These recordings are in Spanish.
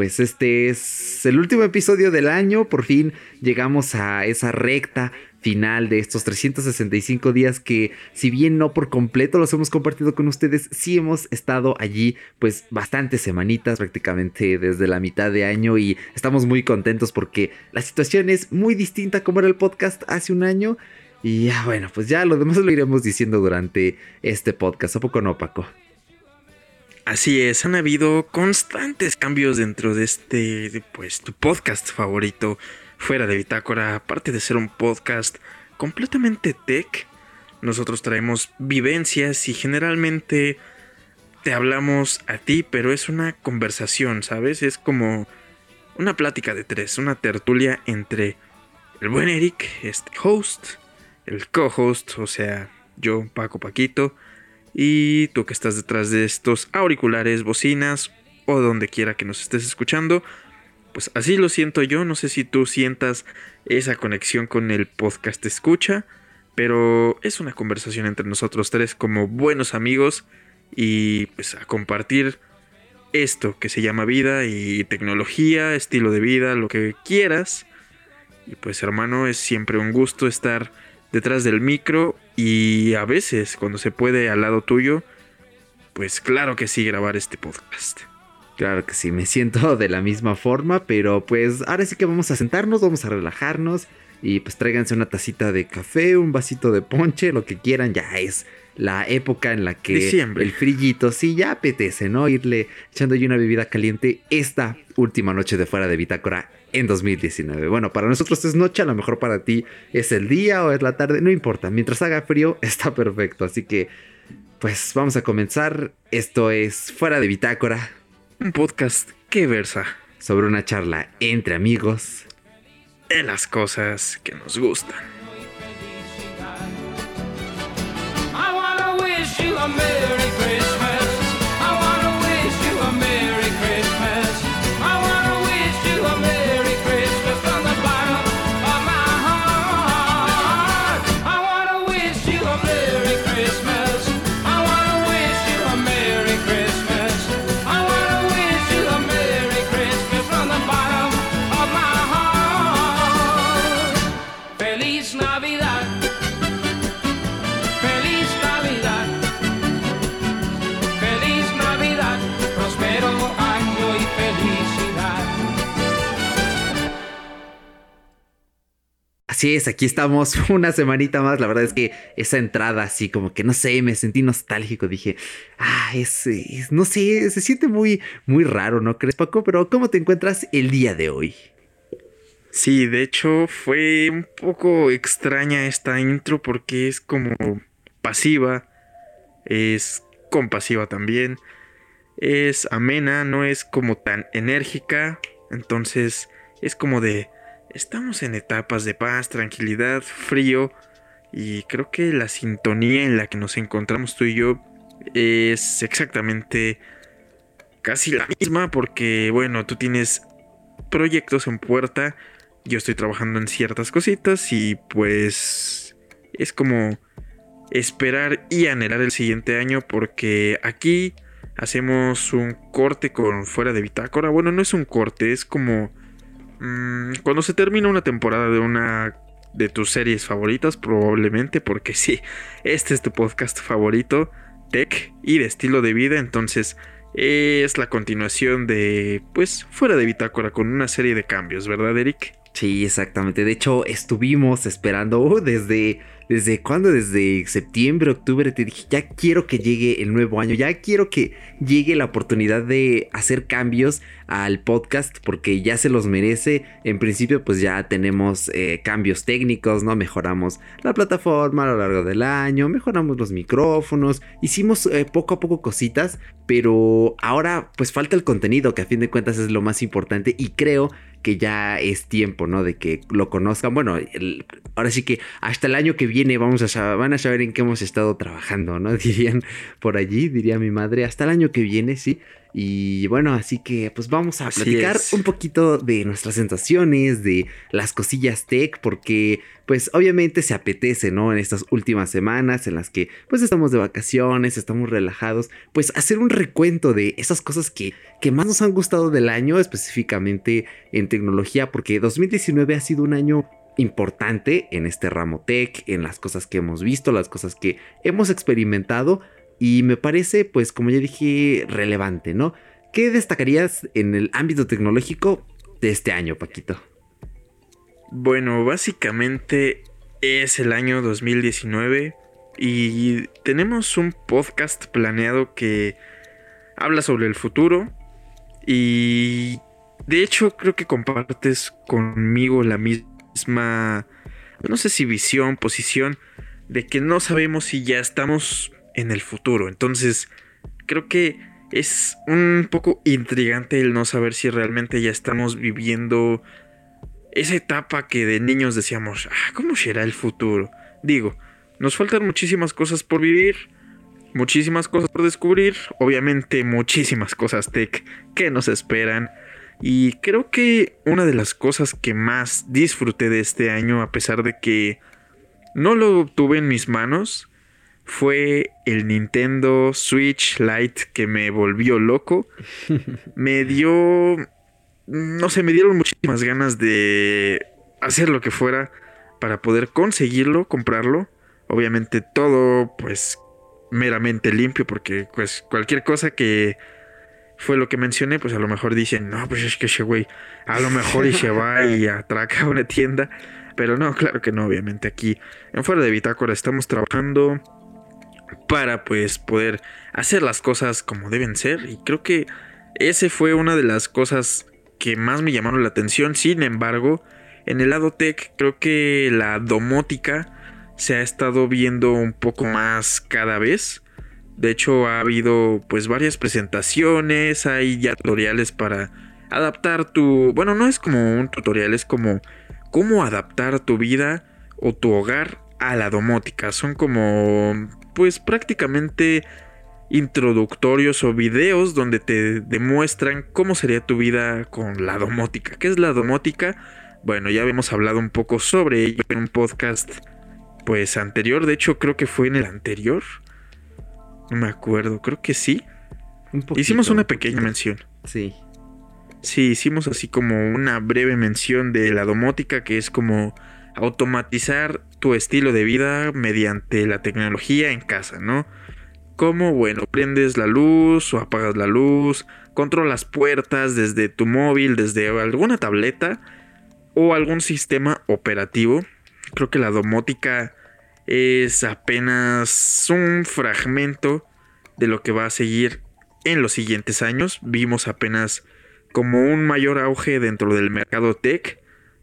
pues este es el último episodio del año. Por fin llegamos a esa recta final de estos 365 días que si bien no por completo los hemos compartido con ustedes, sí hemos estado allí pues bastantes semanitas prácticamente desde la mitad de año y estamos muy contentos porque la situación es muy distinta como era el podcast hace un año y ya bueno, pues ya lo demás lo iremos diciendo durante este podcast, ¿a poco no Paco? Así es, han habido constantes cambios dentro de este, pues, tu podcast favorito fuera de Bitácora, aparte de ser un podcast completamente tech, nosotros traemos vivencias y generalmente te hablamos a ti, pero es una conversación, ¿sabes? Es como una plática de tres, una tertulia entre el buen Eric, este host, el co-host, o sea, yo, Paco Paquito, y tú que estás detrás de estos auriculares, bocinas o donde quiera que nos estés escuchando, pues así lo siento yo, no sé si tú sientas esa conexión con el podcast escucha, pero es una conversación entre nosotros tres como buenos amigos y pues a compartir esto que se llama vida y tecnología, estilo de vida, lo que quieras. Y pues hermano, es siempre un gusto estar detrás del micro y a veces cuando se puede al lado tuyo, pues claro que sí grabar este podcast. Claro que sí, me siento de la misma forma, pero pues ahora sí que vamos a sentarnos, vamos a relajarnos y pues tráiganse una tacita de café, un vasito de ponche, lo que quieran, ya es la época en la que el frillito sí ya apetece, ¿no? Irle echando ahí una bebida caliente esta última noche de fuera de Bitácora en 2019. Bueno, para nosotros es noche, a lo mejor para ti es el día o es la tarde, no importa, mientras haga frío está perfecto, así que pues vamos a comenzar. Esto es fuera de Bitácora un podcast que versa sobre una charla entre amigos de las cosas que nos gustan. I'm her Así es, aquí estamos una semanita más. La verdad es que esa entrada así como que no sé, me sentí nostálgico. Dije, ah, es, no sé, se siente muy, muy raro, ¿no crees, Paco? Pero ¿cómo te encuentras el día de hoy? Sí, de hecho fue un poco extraña esta intro porque es como pasiva, es compasiva también, es amena, no es como tan enérgica, entonces es como de Estamos en etapas de paz, tranquilidad, frío y creo que la sintonía en la que nos encontramos tú y yo es exactamente casi la misma porque bueno, tú tienes proyectos en puerta, yo estoy trabajando en ciertas cositas y pues es como esperar y anhelar el siguiente año porque aquí hacemos un corte con fuera de bitácora. Bueno, no es un corte, es como Mm, cuando se termina una temporada de una de tus series favoritas, probablemente, porque sí, este es tu podcast favorito, tech y de estilo de vida, entonces es la continuación de, pues, fuera de bitácora, con una serie de cambios, ¿verdad, Eric? Sí, exactamente. De hecho, estuvimos esperando uh, desde ¿Desde cuándo? Desde septiembre, octubre te dije, ya quiero que llegue el nuevo año, ya quiero que llegue la oportunidad de hacer cambios al podcast porque ya se los merece. En principio pues ya tenemos eh, cambios técnicos, ¿no? Mejoramos la plataforma a lo largo del año, mejoramos los micrófonos, hicimos eh, poco a poco cositas, pero ahora pues falta el contenido que a fin de cuentas es lo más importante y creo que ya es tiempo, ¿no? De que lo conozcan. Bueno, ahora sí que hasta el año que viene vamos a van a saber en qué hemos estado trabajando, ¿no? Dirían por allí, diría mi madre, hasta el año que viene, sí. Y bueno, así que pues vamos a platicar un poquito de nuestras sensaciones, de las cosillas tech, porque pues obviamente se apetece, ¿no? En estas últimas semanas en las que pues estamos de vacaciones, estamos relajados, pues hacer un recuento de esas cosas que, que más nos han gustado del año, específicamente en tecnología, porque 2019 ha sido un año importante en este ramo tech, en las cosas que hemos visto, las cosas que hemos experimentado y me parece, pues como ya dije, relevante, ¿no? ¿Qué destacarías en el ámbito tecnológico de este año, Paquito? Bueno, básicamente es el año 2019 y tenemos un podcast planeado que habla sobre el futuro y de hecho creo que compartes conmigo la misma, no sé si visión, posición, de que no sabemos si ya estamos en el futuro. Entonces, creo que es un poco intrigante el no saber si realmente ya estamos viviendo esa etapa que de niños decíamos, ah, ¿cómo será el futuro? Digo, nos faltan muchísimas cosas por vivir, muchísimas cosas por descubrir, obviamente muchísimas cosas tech que nos esperan. Y creo que una de las cosas que más disfruté de este año, a pesar de que no lo tuve en mis manos, fue el Nintendo Switch Lite que me volvió loco. me dio... No sé, me dieron muchísimas ganas de hacer lo que fuera para poder conseguirlo, comprarlo. Obviamente todo pues meramente limpio porque pues cualquier cosa que fue lo que mencioné, pues a lo mejor dicen, no, pues es que ese güey a lo mejor y se va y atraca una tienda. Pero no, claro que no, obviamente aquí en Fuera de Bitácora estamos trabajando para pues poder hacer las cosas como deben ser y creo que ese fue una de las cosas que más me llamaron la atención. Sin embargo, en el lado tech creo que la domótica se ha estado viendo un poco más cada vez. De hecho, ha habido pues varias presentaciones, hay ya tutoriales para adaptar tu, bueno, no es como un tutorial, es como cómo adaptar tu vida o tu hogar a la domótica. Son como pues prácticamente introductorios o videos donde te demuestran cómo sería tu vida con la domótica. ¿Qué es la domótica? Bueno, ya habíamos hablado un poco sobre ello en un podcast pues anterior, de hecho creo que fue en el anterior. No me acuerdo, creo que sí. hicimos una pequeña mención. Sí. Sí, hicimos así como una breve mención de la domótica, que es como automatizar tu estilo de vida mediante la tecnología en casa, ¿no? Como, bueno, prendes la luz o apagas la luz, controlas puertas desde tu móvil, desde alguna tableta o algún sistema operativo. Creo que la domótica es apenas un fragmento de lo que va a seguir en los siguientes años. Vimos apenas como un mayor auge dentro del mercado tech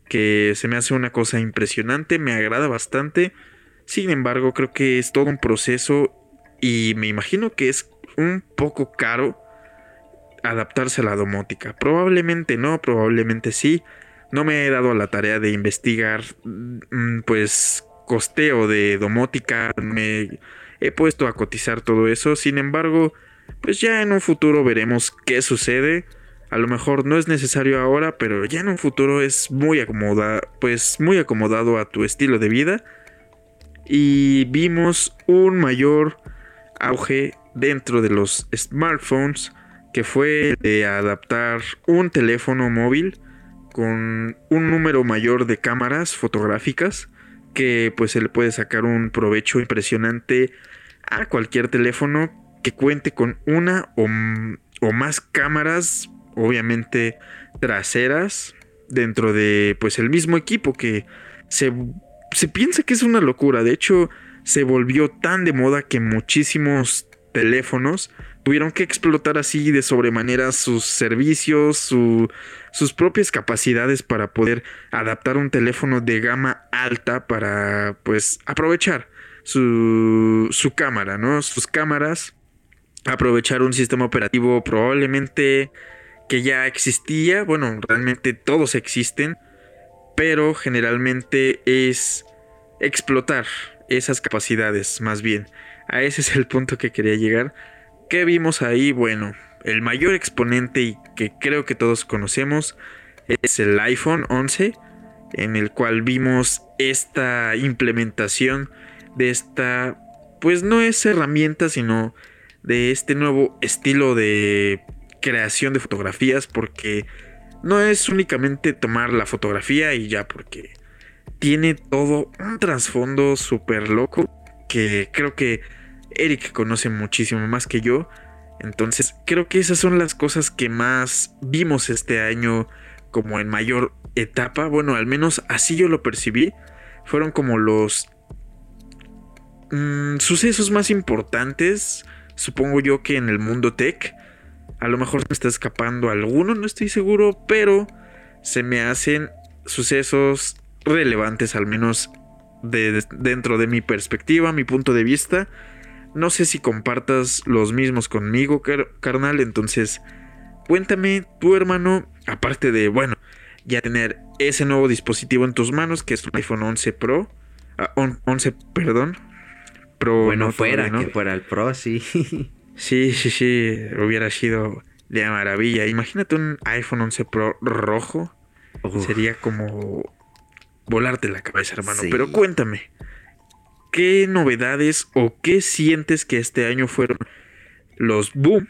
que se me hace una cosa impresionante, me agrada bastante. Sin embargo, creo que es todo un proceso y me imagino que es un poco caro adaptarse a la domótica. Probablemente no, probablemente sí. No me he dado a la tarea de investigar mm, pues costeo de domótica, me he puesto a cotizar todo eso. Sin embargo, pues ya en un futuro veremos qué sucede. A lo mejor no es necesario ahora, pero ya en un futuro es muy acomodado, pues muy acomodado a tu estilo de vida. Y vimos un mayor auge dentro de los smartphones que fue de adaptar un teléfono móvil con un número mayor de cámaras fotográficas que pues se le puede sacar un provecho impresionante a cualquier teléfono que cuente con una o, o más cámaras obviamente traseras dentro de pues el mismo equipo que se, se piensa que es una locura. De hecho, se volvió tan de moda que muchísimos teléfonos tuvieron que explotar así de sobremanera sus servicios, sus propias capacidades para poder adaptar un teléfono de gama alta para pues aprovechar su, su cámara, ¿no? Sus cámaras, aprovechar un sistema operativo probablemente que ya existía, bueno, realmente todos existen, pero generalmente es explotar esas capacidades, más bien. A ese es el punto que quería llegar. ¿Qué vimos ahí? Bueno, el mayor exponente y que creo que todos conocemos es el iPhone 11, en el cual vimos esta implementación de esta, pues no es herramienta, sino de este nuevo estilo de creación de fotografías, porque no es únicamente tomar la fotografía y ya, porque tiene todo un trasfondo súper loco que creo que Eric conoce muchísimo más que yo. Entonces creo que esas son las cosas que más vimos este año como en mayor etapa. Bueno, al menos así yo lo percibí. Fueron como los mm, sucesos más importantes, supongo yo que en el mundo tech. A lo mejor me está escapando alguno, no estoy seguro, pero se me hacen sucesos relevantes, al menos de, dentro de mi perspectiva, mi punto de vista. No sé si compartas los mismos conmigo, carnal. Entonces, cuéntame, tu hermano, aparte de, bueno, ya tener ese nuevo dispositivo en tus manos, que es un iPhone 11 Pro. 11, ah, perdón. Pro. Bueno, fuera, que fuera el Pro, sí. sí, sí, sí. Hubiera sido de maravilla. Imagínate un iPhone 11 Pro rojo. Sería como volarte la cabeza, hermano. Pero cuéntame, ¿qué novedades o qué sientes que este año fueron los boom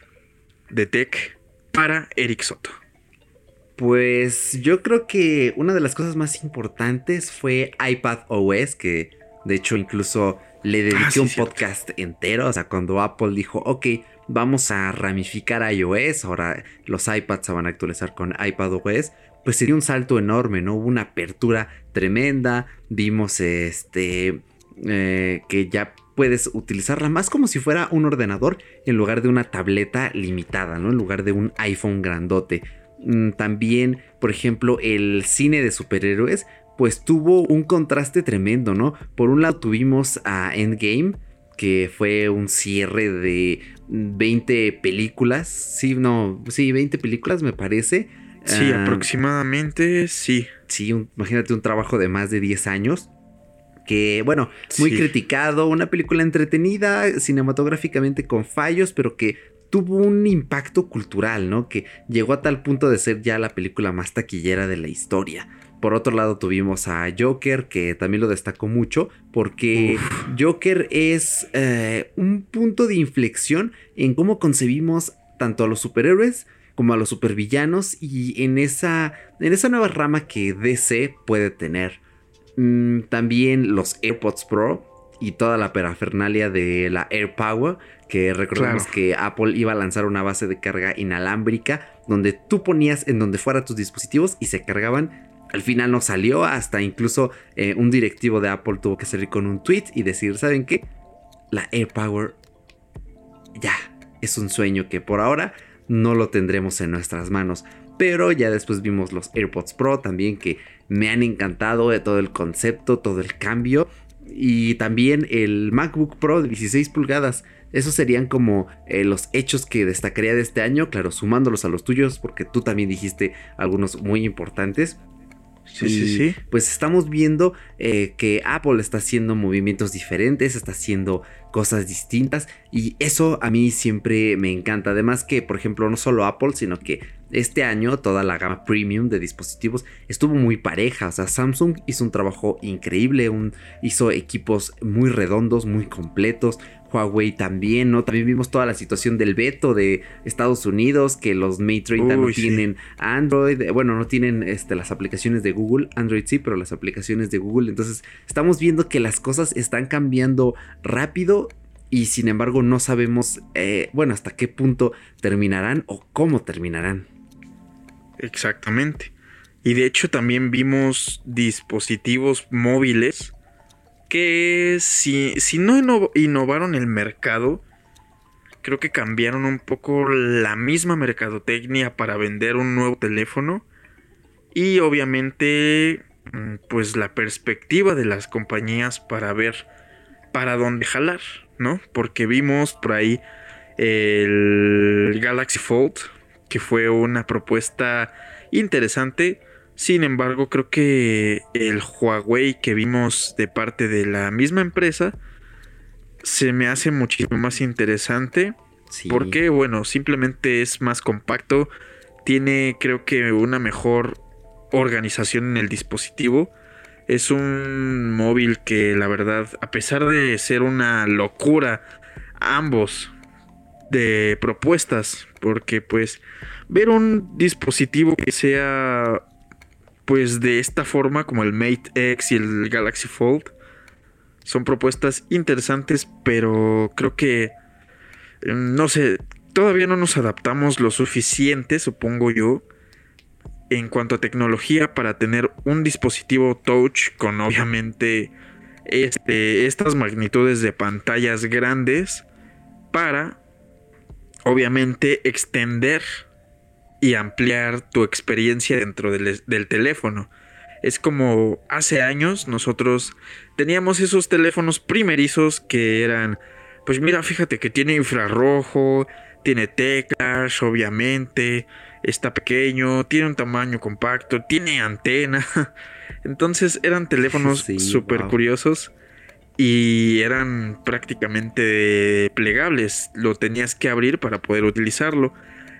de tech para Eric Soto? Pues yo creo que una de las cosas más importantes fue iPad OS, que de hecho incluso le dediqué ah, un podcast entero, o sea, cuando Apple dijo, ok, vamos a ramificar iOS, ahora los iPads se van a actualizar con iPad OS, pues sería un salto enorme, ¿no? Hubo una apertura tremenda, vimos este, eh, que ya puedes utilizarla más como si fuera un ordenador en lugar de una tableta limitada, ¿no? En lugar de un iPhone grandote. Mm, también, por ejemplo, el cine de superhéroes, pues tuvo un contraste tremendo, ¿no? Por un lado tuvimos a Endgame, que fue un cierre de 20 películas, sí, no, sí, 20 películas me parece Sí, ah, aproximadamente sí. Sí, imagínate un trabajo de más de 10 años. Que, bueno, muy criticado, una película entretenida, cinematográficamente con fallos, pero que tuvo un impacto cultural, ¿no? Que llegó a tal punto de ser ya la película más taquillera de la historia. Por otro lado tuvimos a Joker, que también lo destacó mucho, porque Joker es eh, un punto de inflexión en cómo concebimos tanto a los superhéroes como a los supervillanos y en esa, en esa nueva rama que DC puede tener. Mm, también los AirPods Pro y toda la parafernalia de la AirPower, que recordemos que Apple iba a lanzar una base de carga inalámbrica donde tú ponías en donde fuera tus dispositivos y se cargaban. Al final no salió, hasta incluso eh, un directivo de Apple tuvo que salir con un tweet y decir, ¿saben qué? La AirPower ya es un sueño que por ahora no lo tendremos en nuestras manos. Pero ya después vimos los AirPods Pro también que me han encantado de todo el concepto, todo el cambio. Y también el MacBook Pro de 16 pulgadas. Esos serían como eh, los hechos que destacaría de este año, claro, sumándolos a los tuyos, porque tú también dijiste algunos muy importantes. Sí, sí, sí. Pues estamos viendo eh, que Apple está haciendo movimientos diferentes, está haciendo cosas distintas y eso a mí siempre me encanta. Además que, por ejemplo, no solo Apple, sino que este año toda la gama premium de dispositivos estuvo muy pareja. O sea, Samsung hizo un trabajo increíble, hizo equipos muy redondos, muy completos. Huawei también, ¿no? También vimos toda la situación del veto de Estados Unidos, que los Mate 30 no tienen Android, bueno, no tienen este, las aplicaciones de Google, Android sí, pero las aplicaciones de Google. Entonces, estamos viendo que las cosas están cambiando rápido y sin embargo no sabemos, eh, bueno, hasta qué punto terminarán o cómo terminarán. Exactamente. Y de hecho también vimos dispositivos móviles que si, si no innovaron el mercado, creo que cambiaron un poco la misma mercadotecnia para vender un nuevo teléfono. Y obviamente, mm, pues la perspectiva de las compañías para ver para dónde jalar, ¿no? Porque vimos por ahí el Galaxy Fold, que fue una propuesta interesante sin embargo, creo que el Huawei que vimos de parte de la misma empresa se me hace muchísimo más interesante Sí. Porque, bueno, simplemente es más compacto. Tiene, creo que, una mejor organización en el dispositivo. Es un móvil que, la verdad, a pesar de ser una locura, ambos de propuestas. Porque, pues, ver un dispositivo que sea, pues, de esta forma, como el Mate X y el Galaxy Fold, son propuestas interesantes, pero creo que, no sé, todavía no nos adaptamos lo suficiente, supongo yo, en cuanto a tecnología para tener un dispositivo touch con obviamente este, estas magnitudes de pantallas grandes para obviamente extender y ampliar tu experiencia dentro del, del teléfono. Es como hace años nosotros teníamos esos teléfonos primerizos que eran, pues mira, fíjate que tiene infrarrojo, tiene teclas, obviamente, está pequeño, tiene un tamaño compacto, tiene antena. Entonces eran teléfonos súper curiosos y eran prácticamente plegables. Lo tenías que abrir para poder utilizarlo.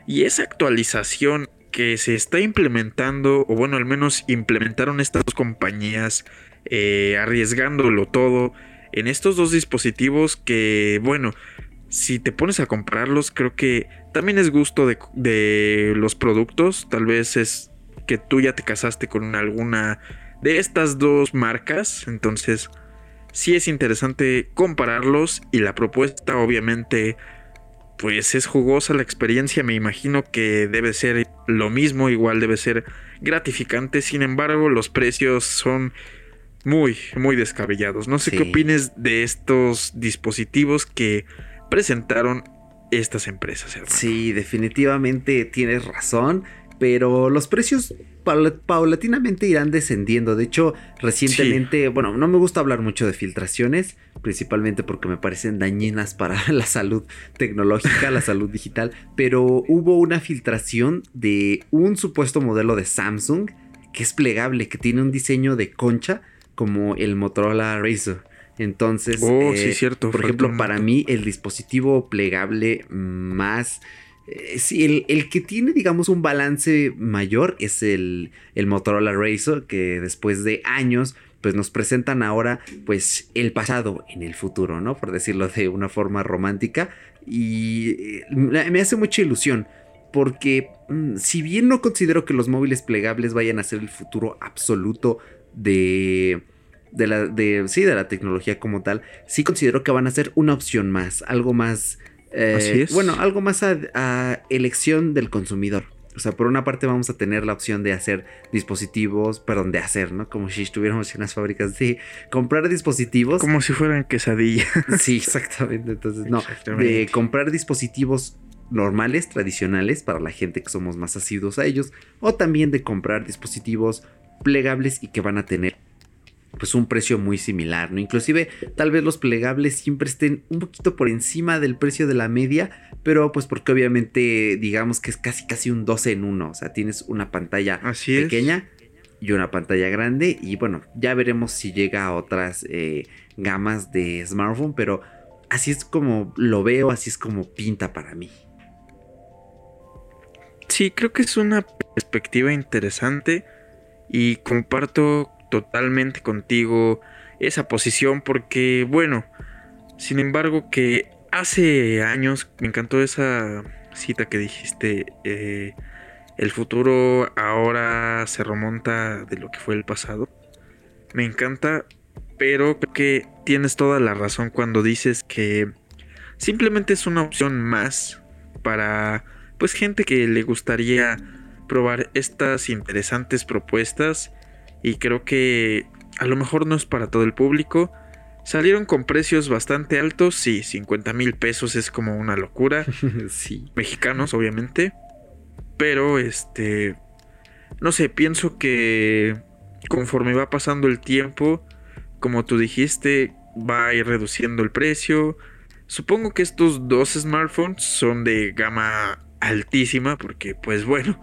Y esa actualización que se está implementando, o bueno, al menos implementaron estas dos compañías, eh, arriesgándolo todo en estos dos dispositivos que, bueno, si te pones a comprarlos, creo que también es gusto de, de, los productos. Tal vez es que tú ya te casaste con alguna de estas dos marcas. Entonces, sí es interesante compararlos. Y la propuesta, obviamente, pues es jugosa la experiencia, me imagino que debe ser lo mismo, igual debe ser gratificante, sin embargo los precios son muy, muy descabellados. No sé qué opines de estos dispositivos que presentaron estas empresas. Sí, definitivamente tienes razón, pero los precios paulatinamente irán descendiendo. De hecho, recientemente, bueno, no me gusta hablar mucho de filtraciones, principalmente porque me parecen dañinas para la salud tecnológica, la salud digital, pero hubo una filtración de un supuesto modelo de Samsung que es plegable, que tiene un diseño de concha como el Motorola Razr. Entonces, oh, sí, eh, cierto, por ejemplo, para mí el dispositivo plegable más eh, sí, el, que tiene, digamos, un balance mayor es el, el Motorola Razr, que después de años, pues nos presentan ahora, pues, el pasado en el futuro, ¿no? Por decirlo de una forma romántica. Y eh, me hace mucha ilusión, porque mm, si bien no considero que los móviles plegables vayan a ser el futuro absoluto de... De la, de, sí, de la tecnología como tal, sí considero que van a ser una opción más, algo más Así eh, es. Bueno, algo más a, elección del consumidor. O sea, por una parte vamos a tener la opción de hacer dispositivos, perdón, de hacer, ¿no? Como si estuviéramos en unas fábricas de comprar dispositivos. Como si fueran quesadillas. Sí, exactamente. Entonces, no, de comprar dispositivos normales, tradicionales, para la gente que somos más asiduos a ellos, o también de comprar dispositivos plegables y que van a tener pues un precio muy similar, ¿no? Inclusive tal vez los plegables siempre estén un poquito por encima del precio de la media, pero pues porque obviamente digamos que es casi casi un 12 en 1, o sea, tienes una pantalla pequeña y una pantalla grande y bueno, ya veremos si llega a otras eh, gamas de smartphone, pero así es como lo veo, así es como pinta para mí. Sí, creo que es una perspectiva interesante y comparto totalmente contigo esa posición porque, bueno, sin embargo que hace años me encantó esa cita que dijiste, eh, el futuro ahora se remonta de lo que fue el pasado. Me encanta, pero creo que tienes toda la razón cuando dices que simplemente es una opción más para pues gente que le gustaría probar estas interesantes propuestas y creo que a lo mejor no es para todo el público. Salieron con precios bastante altos, sí, 50 mil pesos es como una locura. sí. Mexicanos, obviamente. Pero, este, no sé, pienso que conforme va pasando el tiempo, como tú dijiste, va a ir reduciendo el precio. Supongo que estos dos smartphones son de gama altísima porque, pues bueno,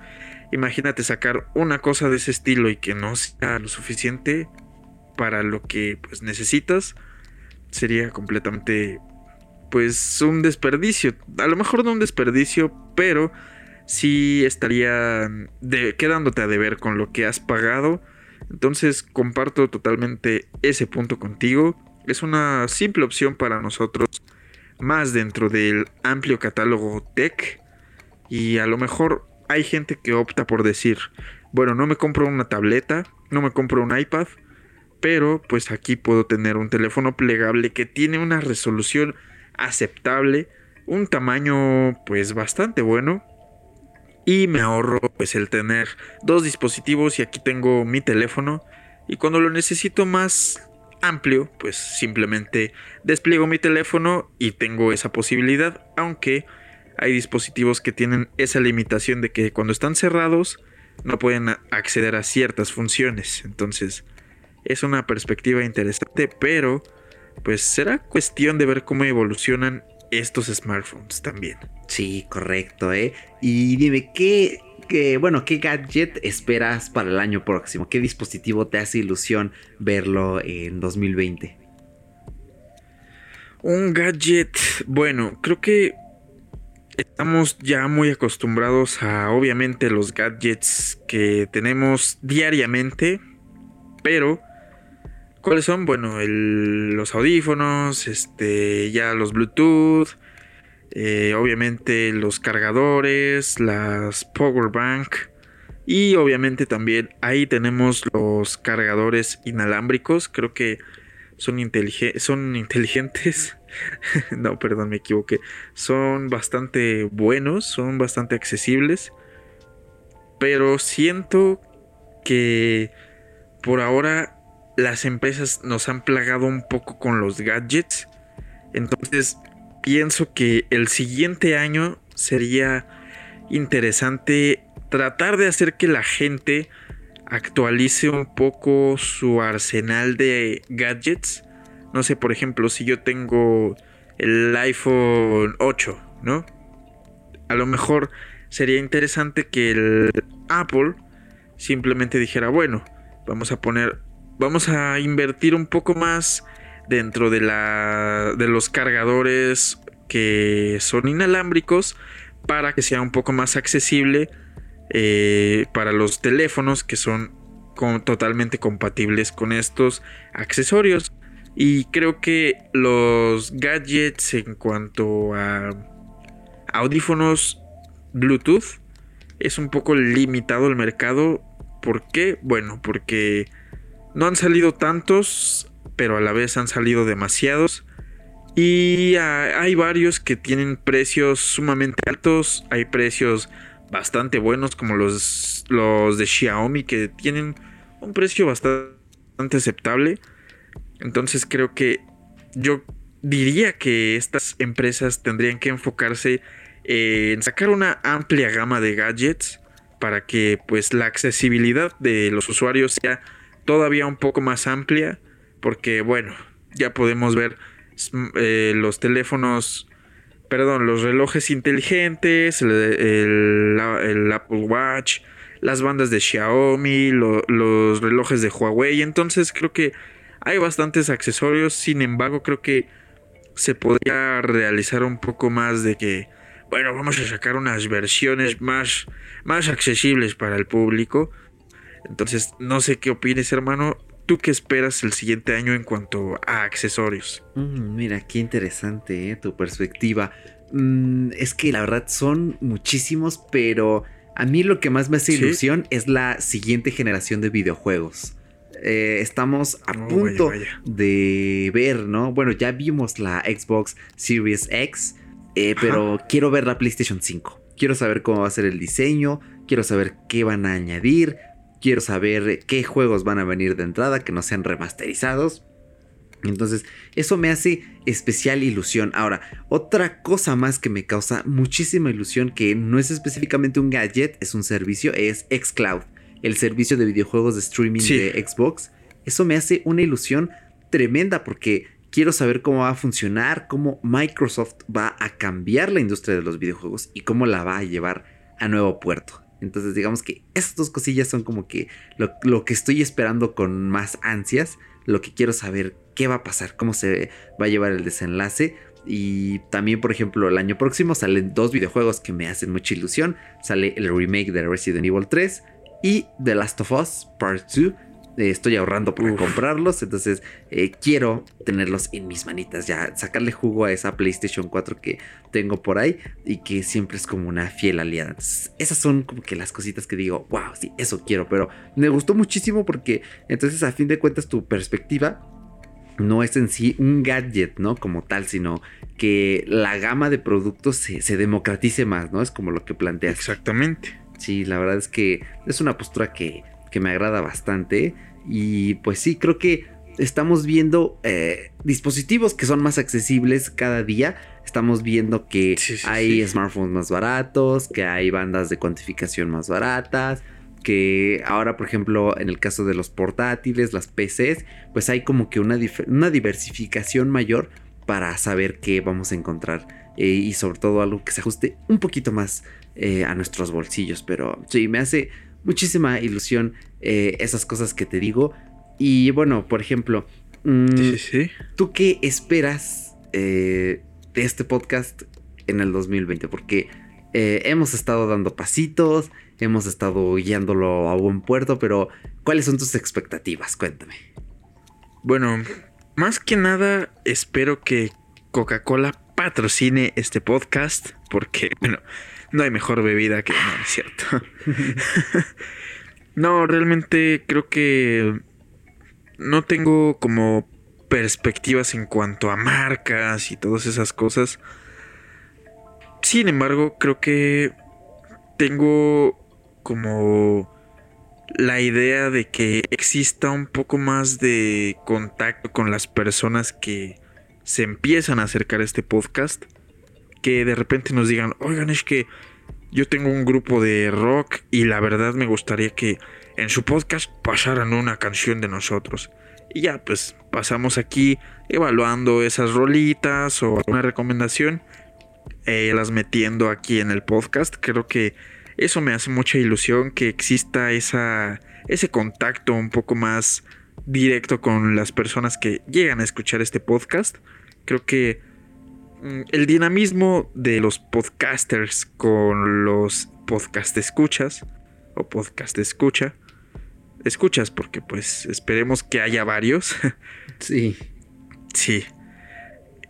Imagínate sacar una cosa de ese estilo y que no sea lo suficiente para lo que pues necesitas. Sería completamente pues un desperdicio. A lo mejor no un desperdicio, pero sí estaría de, quedándote a deber con lo que has pagado. Entonces comparto totalmente ese punto contigo. Es una simple opción para nosotros, más dentro del amplio catálogo tech. Y a lo mejor hay gente que opta por decir, bueno, no me compro una tableta, no me compro un iPad, pero pues aquí puedo tener un teléfono plegable que tiene una resolución aceptable, un tamaño pues bastante bueno y me ahorro pues el tener dos dispositivos y aquí tengo mi teléfono y cuando lo necesito más amplio pues simplemente despliego mi teléfono y tengo esa posibilidad aunque hay dispositivos que tienen esa limitación de que cuando están cerrados no pueden acceder a ciertas funciones entonces es una perspectiva interesante pero pues será cuestión de ver cómo evolucionan estos smartphones también. Sí, correcto, ¿eh? Y dime, ¿qué, qué, bueno, qué gadget esperas para el año próximo? ¿Qué dispositivo te hace ilusión verlo en 2020? Un gadget, bueno, creo que estamos ya muy acostumbrados a obviamente los gadgets que tenemos diariamente, pero ¿Cuáles son? Bueno, los audífonos, este, ya los Bluetooth, eh, obviamente los cargadores, las power bank y obviamente también ahí tenemos los cargadores inalámbricos. Creo que son inteligentes. no, perdón, me equivoqué. Son bastante buenos, son bastante accesibles. Pero siento que por ahora las empresas nos han plagado un poco con los gadgets. Entonces pienso que el siguiente año sería interesante tratar de hacer que la gente actualice un poco su arsenal de gadgets. No sé, por ejemplo, si yo tengo el iPhone 8, ¿no? A lo mejor sería interesante que el Apple simplemente dijera, bueno, vamos a poner vamos a invertir un poco más dentro de, la, de los cargadores que son inalámbricos para que sea un poco más accesible eh, para los teléfonos que son totalmente compatibles con estos accesorios. Y creo que los gadgets en cuanto a audífonos Bluetooth es un poco limitado el mercado. ¿Por qué? Bueno, porque no han salido tantos, pero a la vez han salido demasiados. Y hay varios que tienen precios sumamente altos. Hay precios bastante buenos como los, los de Xiaomi que tienen un precio bastante aceptable. Entonces creo que yo diría que estas empresas tendrían que enfocarse en sacar una amplia gama de gadgets para que pues la accesibilidad de los usuarios sea todavía un poco más amplia, porque bueno, ya podemos ver eh, los teléfonos, perdón, los relojes inteligentes, el, Apple Watch, las bandas de Xiaomi, los relojes de Huawei, entonces creo que hay bastantes accesorios, sin embargo creo que se podría realizar un poco más de que, bueno, vamos a sacar unas versiones más, más accesibles para el público entonces, no sé qué opines, hermano. ¿Tú qué esperas el siguiente año en cuanto a accesorios? Mm, mira, qué interesante ¿eh? tu perspectiva. Mm, es que la verdad son muchísimos, pero a mí lo que más me hace ilusión es la siguiente generación de videojuegos. Eh, estamos a oh, punto de ver, ¿no? Bueno, ya vimos la Xbox Series X, eh, pero quiero ver la PlayStation 5. Quiero saber cómo va a ser el diseño, quiero saber qué van a añadir, Quiero saber qué juegos van a venir de entrada que no sean remasterizados. Entonces, eso me hace especial ilusión. Ahora, otra cosa más que me causa muchísima ilusión, que no es específicamente un gadget, es un servicio, es Xcloud, el servicio de videojuegos de streaming de Xbox. Eso me hace una ilusión tremenda porque quiero saber cómo va a funcionar, cómo Microsoft va a cambiar la industria de los videojuegos y cómo la va a llevar a nuevo puerto. Entonces digamos que estas dos cosillas son como que lo, que estoy esperando con más ansias, lo que quiero saber qué va a pasar, cómo se va a llevar el desenlace. Y también, por ejemplo, el año próximo salen dos videojuegos que me hacen mucha ilusión. Sale el remake de Resident Evil 3 y The Last of Us Part 2 eh, estoy ahorrando para comprarlos, entonces eh, quiero tenerlos en mis manitas, ya sacarle jugo a esa PlayStation 4 que tengo por ahí y que siempre es como una fiel aliada. esas son como que las cositas que digo, wow, sí, eso quiero, pero me gustó muchísimo porque entonces a fin de cuentas tu perspectiva no es en sí un gadget, ¿no? Como tal, sino que la gama de productos se, se democratice más, ¿no? Es como lo que planteas. Exactamente. Sí, la verdad es que es una postura que que me agrada bastante. Y pues sí, creo que estamos viendo eh, dispositivos que son más accesibles cada día. Estamos viendo que hay smartphones más baratos, que hay bandas de cuantificación más baratas, que ahora, por ejemplo, en el caso de los portátiles, las PCs, pues hay como que una, una diversificación mayor para saber qué vamos a encontrar. Eh, y sobre todo algo que se ajuste un poquito más eh, a nuestros bolsillos. Pero sí, me hace muchísima ilusión eh, esas cosas que te digo. Y bueno, por ejemplo, mm, ¿tú qué esperas eh, de este podcast en el 2020? Porque eh, hemos estado dando pasitos, hemos estado guiándolo a buen puerto, pero ¿cuáles son tus expectativas? Cuéntame. Bueno, más que nada espero que Coca-Cola patrocine este podcast, porque, bueno, no hay mejor bebida que... No, es cierto. no, realmente creo que no tengo como perspectivas en cuanto a marcas y todas esas cosas. Sin embargo, creo que tengo como la idea de que exista un poco más de contacto con las personas que se empiezan a acercar a este podcast que de repente nos digan, oigan, es que yo tengo un grupo de rock y la verdad me gustaría que en su podcast pasaran una canción de nosotros. Y ya, pues pasamos aquí evaluando esas rolitas o una recomendación, eh, las metiendo aquí en el podcast. Creo que eso me hace mucha ilusión que exista esa, ese contacto un poco más directo con las personas que llegan a escuchar este podcast. Creo que el dinamismo de los podcasters con los podcast escuchas o podcast escucha. Escuchas porque pues esperemos que haya varios. Sí. Sí.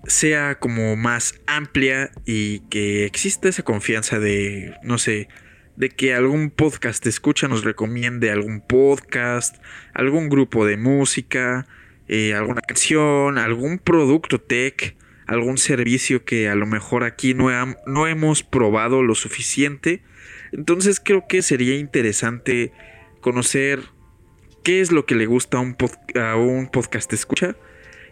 Sea como más amplia y que exista esa confianza de, no sé, de que algún podcast escucha nos recomiende algún podcast, algún grupo de música, eh, alguna canción, algún producto tech algún servicio que a lo mejor aquí no, no hemos probado lo suficiente. Entonces creo que sería interesante conocer qué es lo que le gusta a un, a un podcast escucha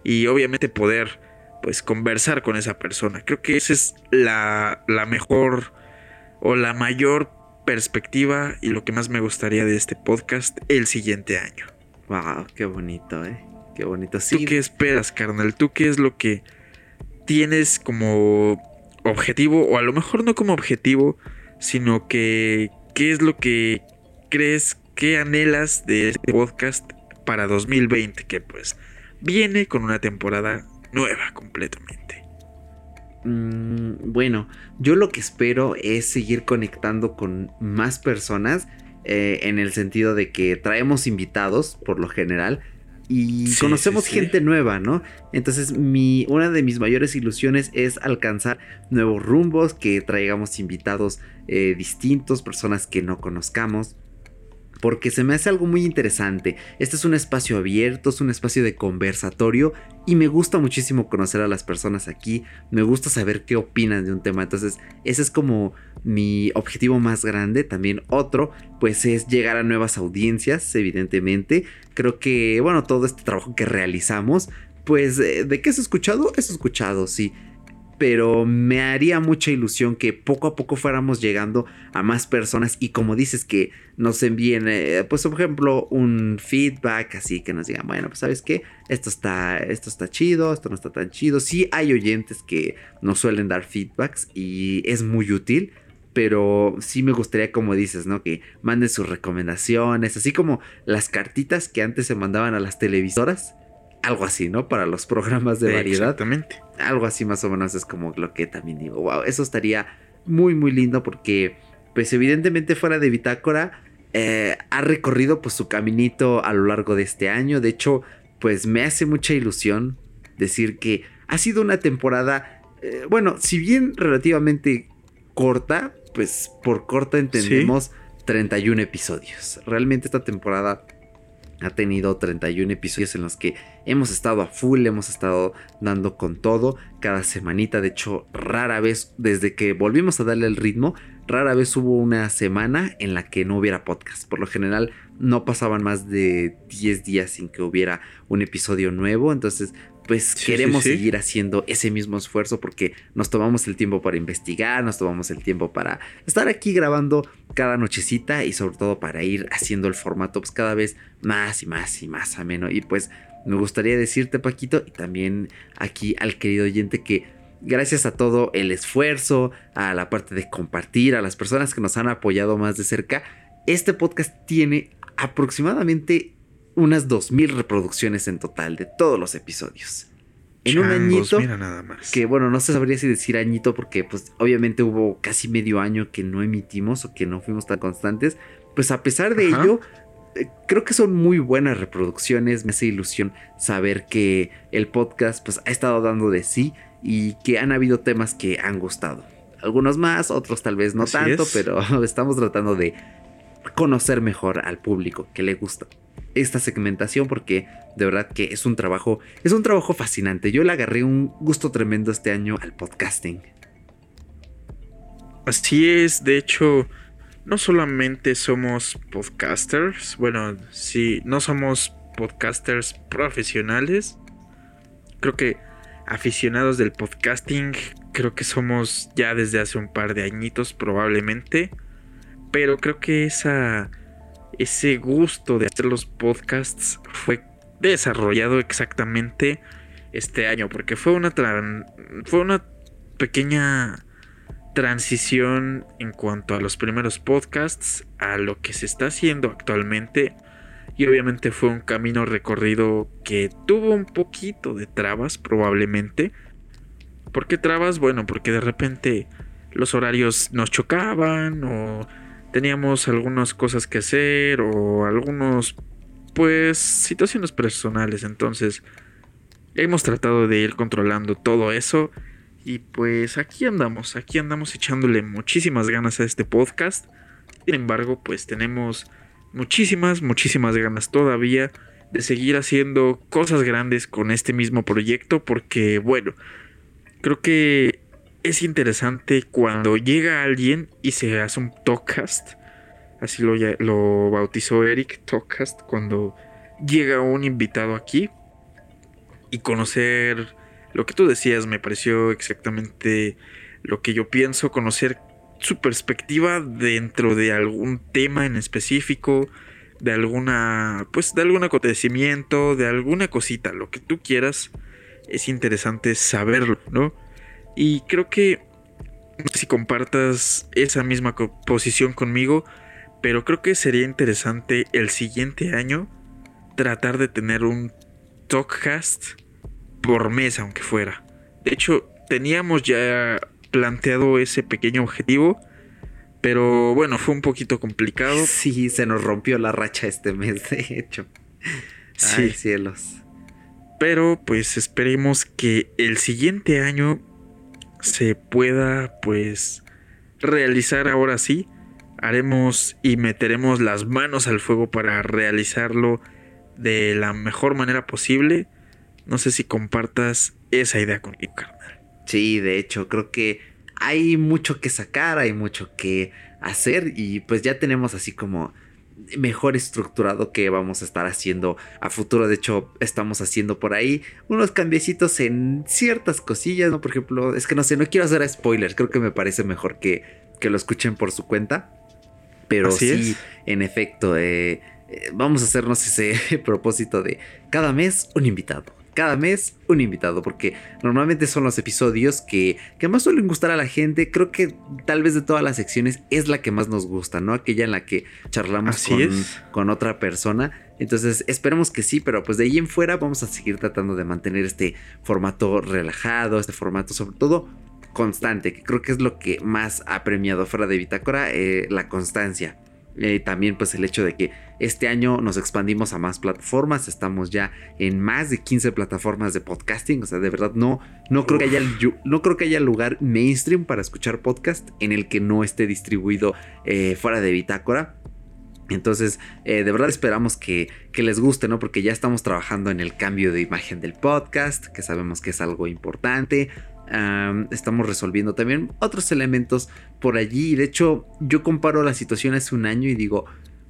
y obviamente poder pues conversar con esa persona. Creo que esa es la, la mejor o la mayor perspectiva y lo que más me gustaría de este podcast el siguiente año. Wow, qué bonito, eh. Qué bonito. Sí. ¿Tú qué esperas, carnal? ¿Tú qué es lo que tienes como objetivo, o a lo mejor no como objetivo, sino que qué es lo que crees que anhelas de este podcast para 2020, que pues viene con una temporada nueva completamente. Mm, bueno, yo lo que espero es seguir conectando con más personas eh, en el sentido de que traemos invitados por lo general y conocemos gente nueva, ¿no? Entonces mi, una de mis mayores ilusiones es alcanzar nuevos rumbos, que traigamos invitados eh, distintos, personas que no conozcamos porque se me hace algo muy interesante. Este es un espacio abierto, es un espacio de conversatorio y me gusta muchísimo conocer a las personas aquí, me gusta saber qué opinan de un tema, entonces ese es como mi objetivo más grande, también otro pues es llegar a nuevas audiencias, evidentemente. Creo que bueno, todo este trabajo que realizamos pues eh, de qué es escuchado, es escuchado, sí pero me haría mucha ilusión que poco a poco fuéramos llegando a más personas y como dices que nos envíen, eh, pues por ejemplo, un feedback así que nos digan, bueno, pues sabes qué, esto está, esto está chido, esto no está tan chido. Sí hay oyentes que nos suelen dar feedbacks y es muy útil. Pero sí me gustaría, como dices, ¿no? Que manden sus recomendaciones, así como las cartitas que antes se mandaban a las televisoras algo así, ¿no? Para los programas de variedad. Exactamente. Algo así más o menos es como lo que también digo, wow, eso estaría muy, muy lindo porque, pues evidentemente fuera de Bitácora, eh, ha recorrido pues su caminito a lo largo de este año. De hecho, pues me hace mucha ilusión decir que ha sido una temporada, eh, bueno, si bien relativamente corta, pues por corta entendemos 31 episodios. Realmente esta temporada ha tenido 31 episodios en los que hemos estado a full, hemos estado dando con todo cada semanita. De hecho, rara vez, desde que volvimos a darle el ritmo, rara vez hubo una semana en la que no hubiera podcast. Por lo general, no pasaban más de 10 días sin que hubiera un episodio nuevo. Entonces, pues queremos seguir haciendo ese mismo esfuerzo porque nos tomamos el tiempo para investigar, nos tomamos el tiempo para estar aquí grabando cada nochecita y sobre todo para ir haciendo el formato pues cada vez más y más y más ameno. Y pues me gustaría decirte Paquito y también aquí al querido oyente que gracias a todo el esfuerzo, a la parte de compartir, a las personas que nos han apoyado más de cerca, este podcast tiene aproximadamente unas 2.000 reproducciones en total de todos los episodios. En un añito. nada más. Que bueno, no se sabría si decir añito porque pues obviamente hubo casi medio año que no emitimos o que no fuimos tan constantes. Pues a pesar de ello, eh, creo que son muy buenas reproducciones. Me hace ilusión saber que el podcast pues ha estado dando de sí y que han habido temas que han gustado. Algunos más, otros tal vez no tanto, pero estamos tratando de conocer mejor al público que le gusta esta segmentación porque de verdad que es un trabajo, es un trabajo fascinante. Yo le agarré un gusto tremendo este año al podcasting. Así es, de hecho, no solamente somos podcasters, bueno, sí, no somos podcasters profesionales. Creo que aficionados del podcasting, creo que somos ya desde hace un par de añitos probablemente. Pero creo que esa ese gusto de hacer los podcasts fue desarrollado exactamente este año, porque fue una, fue una pequeña transición en cuanto a los primeros podcasts a lo que se está haciendo actualmente. Y obviamente fue un camino recorrido que tuvo un poquito de trabas probablemente. ¿Por qué trabas? Bueno, porque de repente los horarios nos chocaban o teníamos algunas cosas que hacer o algunos, pues, situaciones personales. Entonces, hemos tratado de ir controlando todo eso. Y pues aquí andamos, aquí andamos echándole muchísimas ganas a este podcast. Sin embargo, pues tenemos muchísimas, muchísimas ganas todavía de seguir haciendo cosas grandes con este mismo proyecto porque, bueno, creo que es interesante cuando llega alguien y se hace un talkcast. Así lo, bautizó Eric, talkcast, cuando llega un invitado aquí y conocer lo que tú decías me pareció exactamente lo que yo pienso, conocer su perspectiva dentro de algún tema en específico, de alguna, pues de algún acontecimiento, de alguna cosita, lo que tú quieras, es interesante saberlo, ¿no? Y creo que no sé si compartas esa misma posición conmigo, pero creo que sería interesante el siguiente año tratar de tener un talkcast por mes, aunque fuera. De hecho, teníamos ya planteado ese pequeño objetivo, pero bueno, fue un poquito complicado. Sí, se nos rompió la racha este mes, de hecho. Sí, cielos. Pero pues esperemos que el siguiente año se pueda pues realizar ahora sí. Haremos y meteremos las manos al fuego para realizarlo de la mejor manera posible. No sé si compartas esa idea conmigo, carnal. Sí, de hecho, creo que hay mucho que sacar, hay mucho que hacer y pues ya tenemos así como mejor estructurado que vamos a estar haciendo a futuro. De hecho, estamos haciendo por ahí unos cambiecitos en ciertas cosillas, ¿no? Por ejemplo, es que no sé, no quiero hacer spoilers, creo que me parece mejor que, que lo escuchen por su cuenta. Pero sí, en efecto, eh, eh, vamos a hacernos ese propósito de cada mes un invitado. Cada mes un invitado, porque normalmente son los episodios que, que más suelen gustar a la gente. Creo que tal vez de todas las secciones es la que más nos gusta, ¿no? Aquella en la que charlamos con, con, otra persona. Entonces esperemos que sí, pero pues de ahí en fuera vamos a seguir tratando de mantener este formato relajado, este formato sobre todo constante, que creo que es lo que más ha premiado fuera de Bitácora, eh, la constancia. Eh, también pues el hecho de que este año nos expandimos a más plataformas, estamos ya en más de 15 plataformas de podcasting, o sea, de verdad no, no, creo, que haya, no creo que haya lugar mainstream para escuchar podcast en el que no esté distribuido eh, fuera de Bitácora. Entonces, eh, de verdad esperamos que, que, les guste, ¿no? Porque ya estamos trabajando en el cambio de imagen del podcast, que sabemos que es algo importante estamos resolviendo también otros elementos por allí. De hecho, yo comparo la situación hace un año y digo,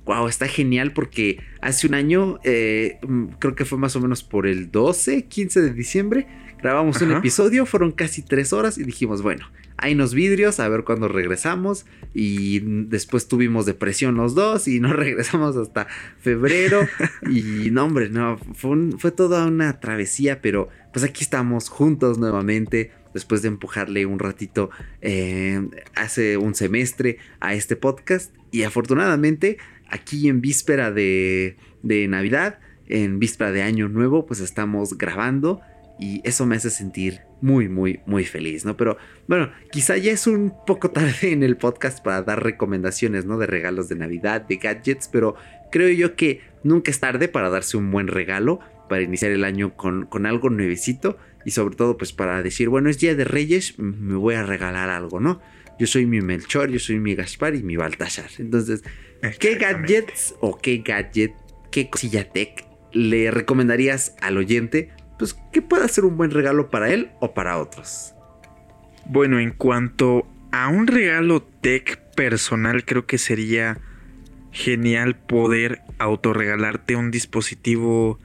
wow, está genial porque hace un año, eh, mm, creo que fue más o menos por el 12, 15 de diciembre, grabamos un episodio, fueron casi tres horas y dijimos, bueno, hay unos vidrios, a ver cuándo regresamos. Y después tuvimos depresión los dos y no regresamos hasta febrero. y no, hombre, no, fue, fue toda una travesía, pero pues aquí estamos juntos nuevamente después de empujarle un ratito eh, hace un semestre a este podcast. Y afortunadamente, aquí en víspera de, Navidad, en víspera de Año Nuevo, pues estamos grabando y eso me hace sentir muy, muy, muy feliz, ¿no? Pero bueno, quizá ya es un poco tarde en el podcast para dar recomendaciones, ¿no? De regalos de Navidad, de gadgets, pero creo yo que nunca es tarde para darse un buen regalo, para iniciar el año con, con algo nuevecito y sobre todo pues para decir, bueno, es Día de Reyes, me voy a regalar algo, ¿no? Yo soy mi Melchor, yo soy mi Gaspar y mi Baltasar. Entonces, ¿qué gadgets o qué gadget, qué cosilla tech le recomendarías al oyente? Pues que pueda ser un buen regalo para él o para otros. Bueno, en cuanto a un regalo tech personal, creo que sería genial poder autorregalarte un dispositivo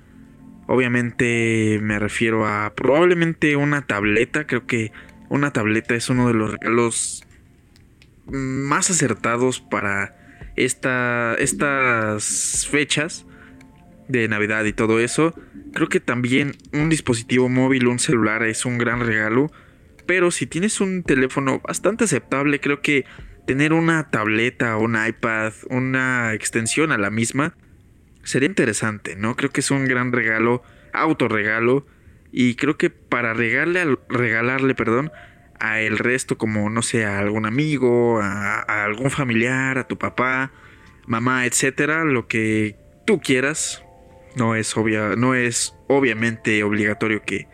Obviamente me refiero a probablemente una tableta. Creo que una tableta es uno de los regalos más acertados para esta, estas fechas de Navidad y todo eso. Creo que también un dispositivo móvil, un celular es un gran regalo. Pero si tienes un teléfono bastante aceptable, creo que tener una tableta, un iPad, una extensión a la misma, sería interesante, ¿no? Creo que es un gran regalo, autorregalo. Y creo que para regalarle, regalarle, perdón, a el resto, como no sé, a algún amigo, a, algún familiar, a tu papá, mamá, etcétera, lo que tú quieras. No es obvia, no es obviamente obligatorio que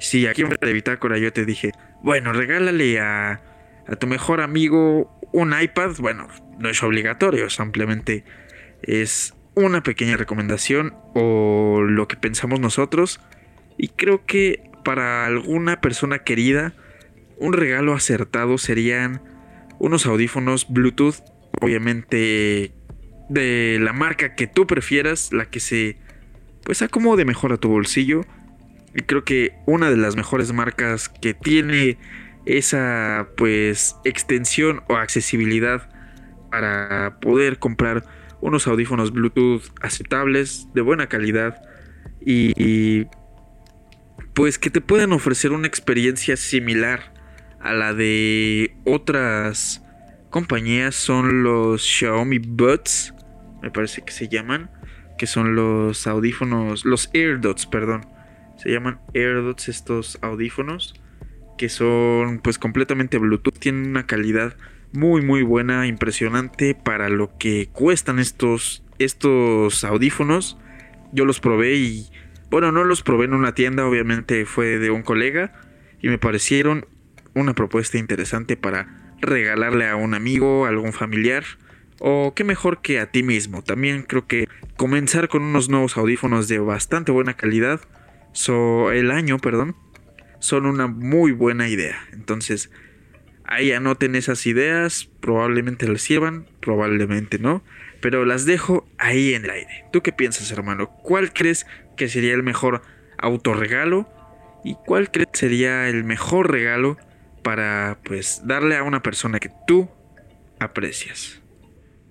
si aquí en de Bitácora yo te dije, bueno, regálale a, a tu mejor amigo un iPad, bueno, no es obligatorio, simplemente es una pequeña recomendación o lo que pensamos nosotros. Y creo que para alguna persona querida, un regalo acertado serían unos audífonos Bluetooth, obviamente de la marca que tú prefieras, la que se pues acomode mejor a tu bolsillo. Y creo que una de las mejores marcas que tiene esa pues extensión o accesibilidad para poder comprar unos audífonos Bluetooth aceptables, de buena calidad y, pues que te puedan ofrecer una experiencia similar a la de otras compañías son los Xiaomi Buds, me parece que se llaman, que son los audífonos, los AirDots, perdón. Se llaman AirDots estos audífonos que son pues completamente Bluetooth, tienen una calidad muy muy buena, impresionante para lo que cuestan estos, estos audífonos. Yo los probé y bueno, no los probé en una tienda, obviamente fue de un colega y me parecieron una propuesta interesante para regalarle a un amigo, algún familiar o qué mejor que a ti mismo. También creo que comenzar con unos nuevos audífonos de bastante buena calidad, so, el año, perdón, son una muy buena idea. Entonces, Ahí anoten esas ideas, probablemente les sirvan, probablemente no, pero las dejo ahí en el aire. ¿Tú qué piensas, hermano? ¿Cuál crees que sería el mejor autorregalo? ¿Y cuál crees que sería el mejor regalo para pues darle a una persona que tú aprecias?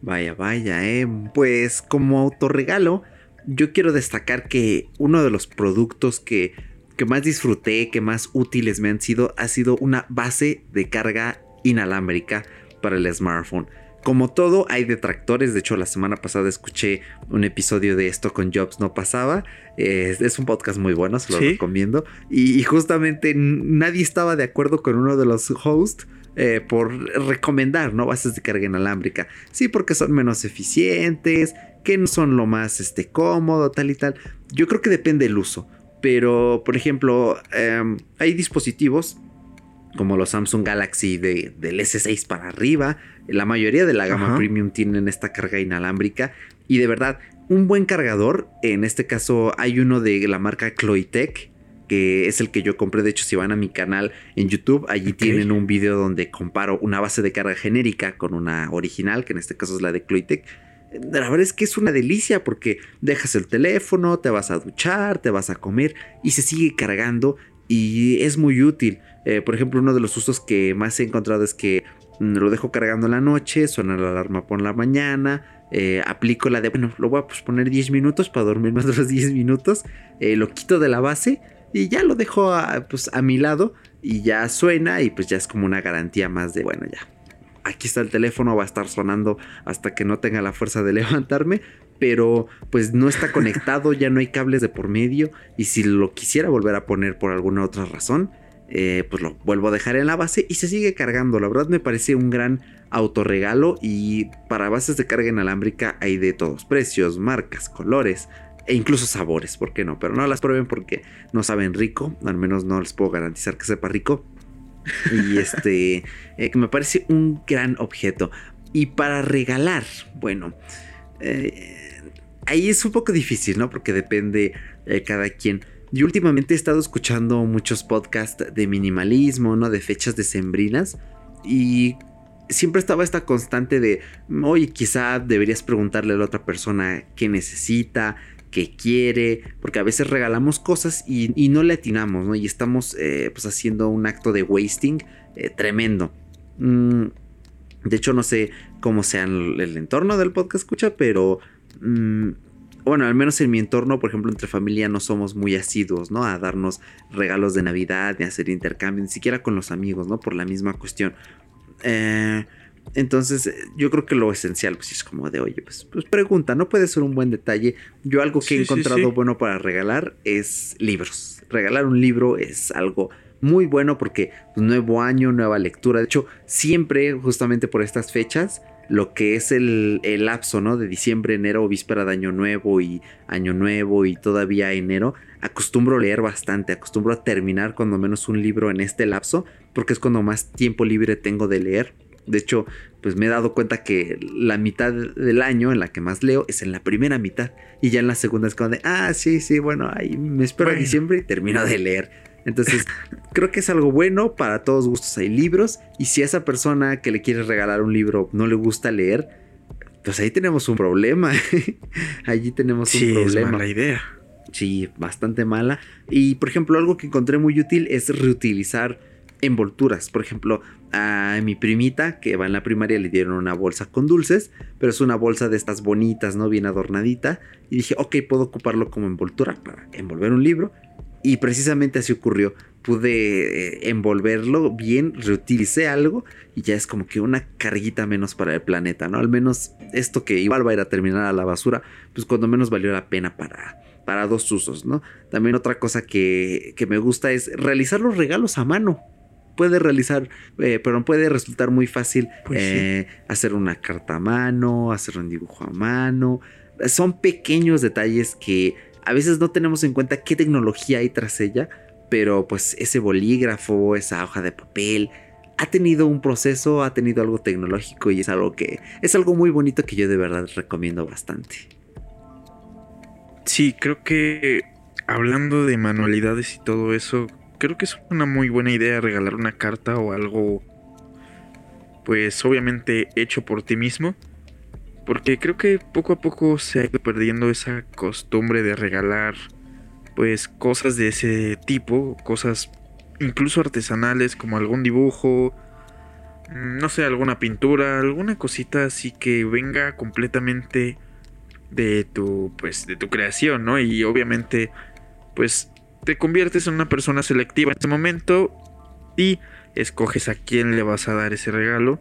Vaya, vaya, eh. Pues como autorregalo, yo quiero destacar que uno de los productos que que más disfruté, que más útiles me han sido, ha sido una base de carga inalámbrica para el smartphone. Como todo, hay detractores. De hecho, la semana pasada escuché un episodio de esto con Jobs No Pasaba. es un podcast muy bueno, se lo recomiendo. Y, justamente nadie estaba de acuerdo con uno de los hosts. Eh, por recomendar, ¿no? Bases de carga inalámbrica. Sí, porque son menos eficientes, que no son lo más este, cómodo, tal y tal. Yo creo que depende del uso. Pero, por ejemplo, em, hay dispositivos como los Samsung Galaxy de, del S6 para arriba. La mayoría de la gama premium tienen esta carga inalámbrica. Y de verdad, un buen cargador. En este caso, hay uno de la marca Cloitec. Que es el que yo compré. De hecho, si van a mi canal en YouTube, allí tienen un video donde comparo una base de carga genérica con una original, que en este caso es la de Cloitec. La verdad es que es una delicia porque dejas el teléfono, te vas a duchar, te vas a comer y se sigue cargando y es muy útil. Eh, por ejemplo, uno de los usos que más he encontrado es que mm, lo dejo cargando en la noche, suena la alarma por la mañana, eh, aplico la de, bueno, lo voy a poner 10 minutos para dormir más de los 10 minutos, eh, lo quito de la base y ya lo dejo a, pues, a mi lado y ya suena y pues ya es como una garantía más de, bueno, ya. Aquí está el teléfono, va a estar sonando hasta que no tenga la fuerza de levantarme, pero pues no está conectado, ya no hay cables de por medio y si lo quisiera volver a poner por alguna otra razón, eh, pues lo vuelvo a dejar en la base y se sigue cargando. La verdad me parece un gran autorregalo y para bases de carga inalámbrica hay de todos precios, marcas, colores e incluso sabores, ¿por qué no? Pero no las prueben porque no saben rico, al menos no les puedo garantizar que sepa rico. Y este, eh, que me parece un gran objeto. Y para regalar, bueno, eh, ahí es un poco difícil, ¿no? Porque depende de cada quien. Yo últimamente he estado escuchando muchos podcasts de minimalismo, ¿no? De fechas decembrinas. Y siempre estaba esta constante de, oye, quizá deberías preguntarle a la otra persona qué necesita, qué quiere, porque a veces regalamos cosas y, no le atinamos, ¿no? Y estamos eh, pues haciendo un acto de wasting eh, tremendo. Mm, de hecho, no sé cómo sea el, el entorno del podcast escucha, pero... Mm, bueno, al menos en mi entorno, por ejemplo, entre familia no somos muy asiduos, ¿no? A darnos regalos de Navidad, ni hacer intercambio, ni siquiera con los amigos, ¿no? Por la misma cuestión. Eh, entonces, yo creo que lo esencial, pues es como de, oye, pues, pues pregunta, no puede ser un buen detalle. Yo algo que he encontrado bueno para regalar es libros. Regalar un libro es algo muy bueno porque pues, nuevo año, nueva lectura. De hecho, siempre, justamente por estas fechas, lo que es el, lapso, ¿no? De diciembre, enero, víspera de Año Nuevo y Año Nuevo y todavía enero, acostumbro a leer bastante, acostumbro a terminar cuando menos un libro en este lapso, porque es cuando más tiempo libre tengo de leer. De hecho, pues me he dado cuenta que la mitad del año en la que más leo es en la primera mitad. Y ya en la segunda es cuando de, ah, sí, sí, bueno, ahí me espero a diciembre y termino de leer. Entonces, creo que es algo bueno, para todos gustos hay libros, y si a esa persona que le quieres regalar un libro no le gusta leer, pues ahí tenemos un problema. Allí tenemos un problema. Es mala idea. Sí, bastante mala. Y por ejemplo, algo que encontré muy útil es reutilizar envolturas. Por ejemplo, a mi primita que va en la primaria le dieron una bolsa con dulces, pero es una bolsa de estas bonitas, ¿no? Bien adornadita. Y dije, ok, puedo ocuparlo como envoltura para envolver un libro. Y precisamente así ocurrió. Pude eh, envolverlo bien, reutilicé algo y ya es como que una carguita menos para el planeta, ¿no? Al menos esto que igual va a ir a terminar a la basura, pues cuando menos valió la pena para, para dos usos, ¿no? También otra cosa que, que me gusta es realizar los regalos a mano puede realizar, eh, pero puede resultar muy fácil pues eh, hacer una carta a mano, hacer un dibujo a mano. Son pequeños detalles que a veces no tenemos en cuenta qué tecnología hay tras ella, pero pues ese bolígrafo, esa hoja de papel, ha tenido un proceso, ha tenido algo tecnológico y es algo que es algo muy bonito que yo de verdad recomiendo bastante. Sí, creo que hablando de manualidades y todo eso, creo que es una muy buena idea regalar una carta o algo pues obviamente hecho por ti mismo porque creo que poco a poco se ha ido perdiendo esa costumbre de regalar pues cosas de ese tipo, cosas incluso artesanales como algún dibujo, mm, no sé, alguna pintura, alguna cosita así que venga completamente de tu pues de tu creación, ¿no? Y obviamente pues te conviertes en una persona selectiva en ese momento y escoges a quién le vas a dar ese regalo.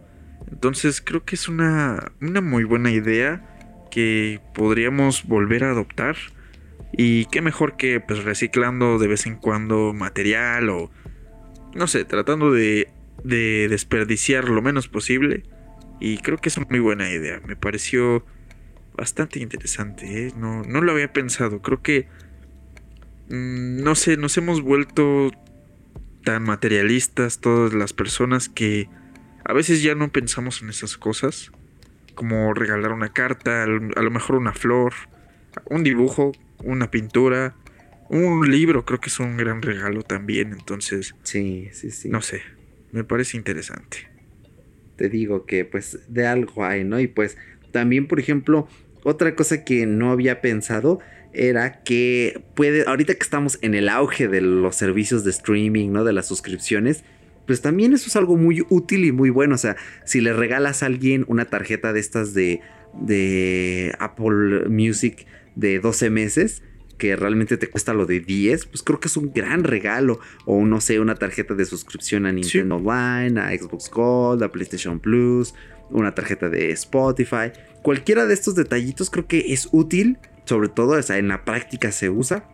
Entonces creo que es una, una muy buena idea que podríamos volver a adoptar. Y qué mejor que pues reciclando de vez en cuando material o no sé, tratando de, de desperdiciar lo menos posible. Y creo que es una muy buena idea. Me pareció bastante interesante. ¿eh? No, no lo había pensado. Creo que... Mm, no sé, nos hemos vuelto tan materialistas todas las personas que a veces ya no pensamos en esas cosas. Como regalar una carta, a lo mejor una flor, un dibujo, una pintura, un libro, creo que es un gran regalo también. Entonces, sí, sí, sí. No sé, me parece interesante. Te digo que pues de algo hay, ¿no? Y pues también, por ejemplo, otra cosa que no había pensado era que puede, ahorita que estamos en el auge de los servicios de streaming, ¿no? De las suscripciones, pues también eso es algo muy útil y muy bueno. O sea, si le regalas a alguien una tarjeta de estas de, de Apple Music de 12 meses, que realmente te cuesta lo de 10, pues creo que es un gran regalo. O no sé, una tarjeta de suscripción a Nintendo Online, a Xbox Gold, a PlayStation Plus, una tarjeta de Spotify. Cualquiera de estos detallitos creo que es útil sobre todo en la práctica se usa.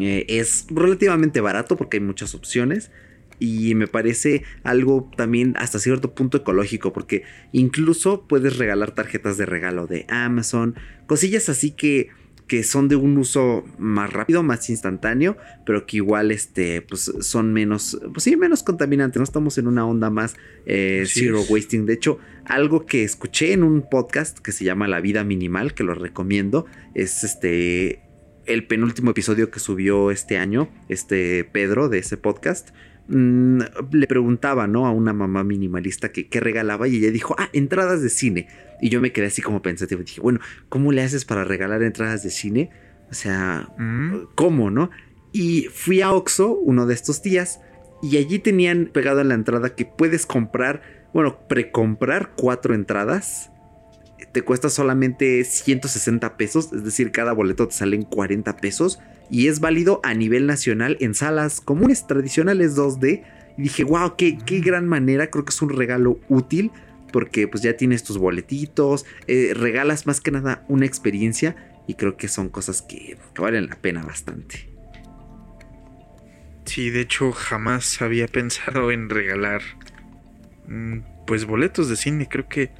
Eh, es relativamente barato porque hay muchas opciones. Y me parece algo también hasta cierto punto ecológico. Porque incluso puedes regalar tarjetas de regalo de Amazon. Cosillas así que que son de un uso más rápido, más instantáneo, pero que igual este, pues, son menos, pues sí, menos contaminantes, ¿no? Estamos en una onda más eh, zero wasting. De hecho, algo que escuché en un podcast que se llama La Vida Minimal, que lo recomiendo, es este, el penúltimo episodio que subió este año, este Pedro de ese podcast. Mm, le preguntaba, ¿no? A una mamá minimalista que qué regalaba y ella dijo, ah, entradas de cine. Y yo me quedé así como pensativo. Dije, bueno, ¿cómo le haces para regalar entradas de cine? O sea, mm. ¿cómo, no? Y fui a Oxxo uno de estos días y allí tenían pegado en la entrada que puedes comprar, bueno, precomprar cuatro entradas. Te cuesta solamente 160 pesos, es decir, cada boleto te salen 40 pesos y es válido a nivel nacional en salas comunes tradicionales 2D. Y dije, wow, qué, qué gran manera, creo que es un regalo útil porque pues ya tienes tus boletitos, eh, regalas más que nada una experiencia y creo que son cosas que, valen la pena bastante. Sí, de hecho jamás había pensado en regalar mm, pues boletos de cine, creo que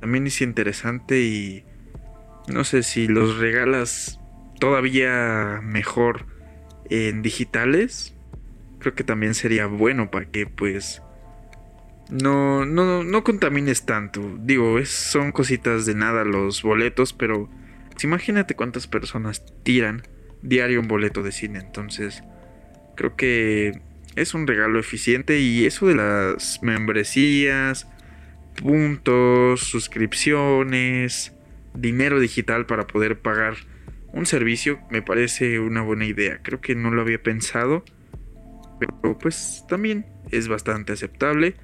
también es interesante y no sé si los regalas todavía mejor en digitales, creo que también sería bueno para que pues no, no, no contamines tanto. Digo, es, son cositas de nada los boletos, pero pues, imagínate cuántas personas tiran diario un boleto de cine. Entonces, creo que es un regalo eficiente y eso de las membresías, puntos, suscripciones, dinero digital para poder pagar un servicio me parece una buena idea. Creo que no lo había pensado. Pero pues también es bastante aceptable.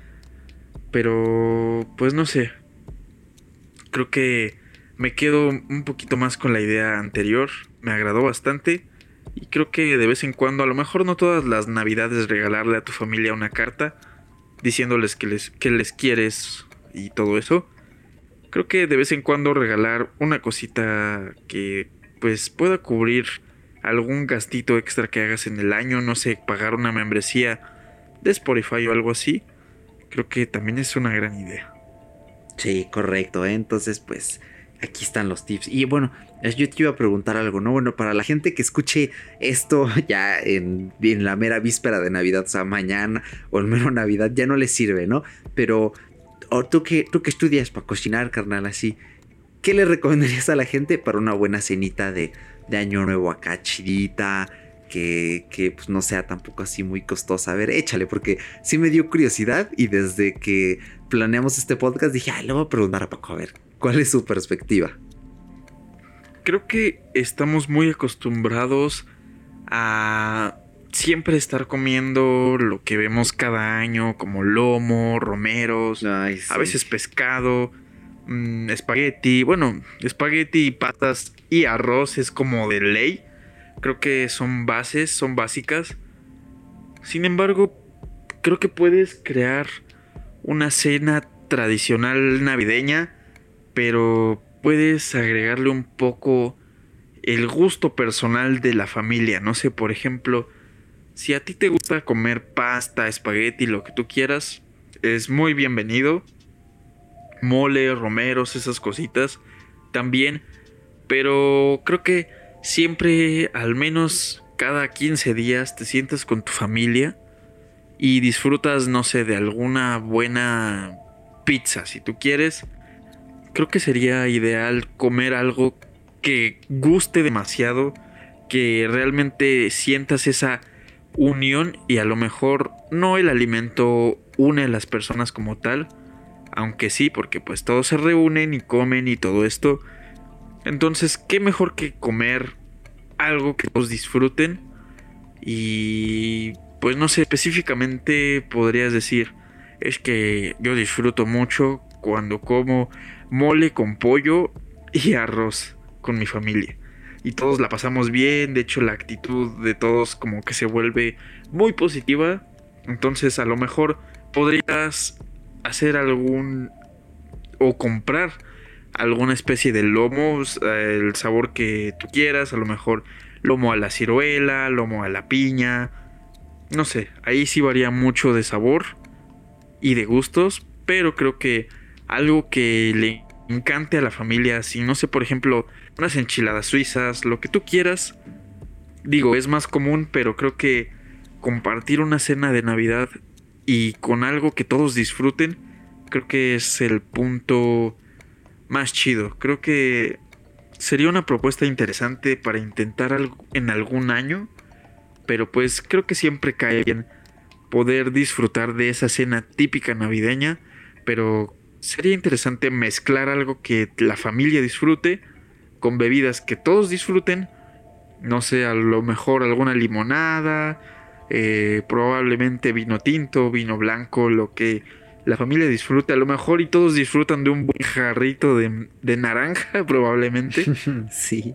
Pero pues no sé. Creo que me quedo un poquito más con la idea anterior. Me agradó bastante. Y creo que de vez en cuando, a lo mejor no todas las navidades, regalarle a tu familia una carta diciéndoles que les, que les quieres y todo eso. Creo que de vez en cuando regalar una cosita que pues pueda cubrir algún gastito extra que hagas en el año, no sé, pagar una membresía de Spotify o algo así, creo que también es una gran idea. Sí, correcto, ¿eh? entonces pues aquí están los tips. Y bueno, yo te iba a preguntar algo, ¿no? Bueno, para la gente que escuche esto ya en, la mera víspera de Navidad, o sea, mañana o el mero Navidad, ya no les sirve, ¿no? Pero tú que, tú que estudias para cocinar, carnal, así, ¿Qué le recomendarías a la gente para una buena cenita de, año nuevo acá chidita? Que, que, pues no sea tampoco así muy costosa. A ver, échale, porque sí me dio curiosidad y desde que planeamos este podcast dije, ay, le voy a preguntar a Paco, a ver, ¿cuál es su perspectiva? Creo que estamos muy acostumbrados a siempre estar comiendo lo que vemos cada año, como lomo, romeros, a veces pescado. Mm, espagueti, bueno, espagueti, patas y arroz es como de ley. Creo que son bases, son básicas. Sin embargo, creo que puedes crear una cena tradicional navideña, pero puedes agregarle un poco el gusto personal de la familia. No sé, por ejemplo, si a ti te gusta comer pasta, espagueti, lo que tú quieras, es muy bienvenido. Mole, romeros, esas cositas también. Pero creo que siempre, al menos cada 15 días, te sientas con tu familia y disfrutas, no sé, de alguna buena pizza, si tú quieres. Creo que sería ideal comer algo que guste demasiado, que realmente sientas esa unión y a lo mejor no el alimento une a las personas como tal, aunque sí, porque pues todos se reúnen y comen y todo esto. Entonces, ¿qué mejor que comer algo que todos disfruten? Y pues no sé, específicamente podrías decir, es que yo disfruto mucho cuando como mole con pollo y arroz con mi familia. Y todos la pasamos bien, de hecho la actitud de todos como que se vuelve muy positiva. Entonces a lo mejor podrías hacer algún o comprar alguna especie de lomo, el sabor que tú quieras, a lo mejor lomo a la ciruela, lomo a la piña, no sé, ahí sí varía mucho de sabor y de gustos, pero creo que algo que le encante a la familia, si no sé, por ejemplo, unas enchiladas suizas, lo que tú quieras, digo, es más común, pero creo que compartir una cena de Navidad y con algo que todos disfruten, creo que es el punto más chido. Creo que sería una propuesta interesante para intentar en algún año, pero pues creo que siempre cae bien poder disfrutar de esa cena típica navideña, pero sería interesante mezclar algo que la familia disfrute con bebidas que todos disfruten, no sé, a lo mejor alguna limonada, eh, probablemente vino tinto, vino blanco, lo que la familia disfrute a lo mejor y todos disfrutan de un buen jarrito de, naranja probablemente. sí.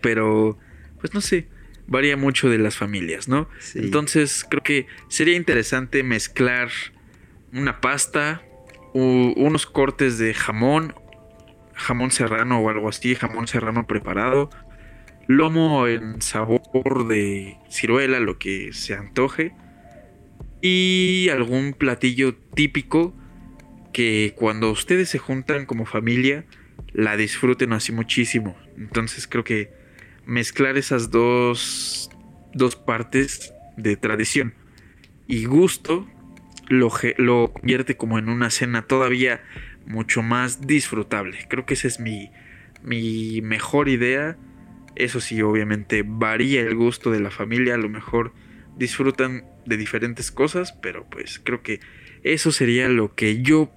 Pero, pues no sé, varía mucho de las familias, ¿no? Entonces creo que sería interesante mezclar una pasta, unos cortes de jamón, jamón serrano o algo así, jamón serrano preparado, lomo en sabor de ciruela, lo que se antoje, y algún platillo típico que cuando ustedes se juntan como familia la disfruten así muchísimo. Entonces creo que mezclar esas dos, dos partes de tradición y gusto lo, lo convierte como en una cena todavía mucho más disfrutable. Creo que esa es mi, mi mejor idea eso sí, obviamente varía el gusto de la familia, a lo mejor disfrutan de diferentes cosas, pero pues creo que eso sería lo que yo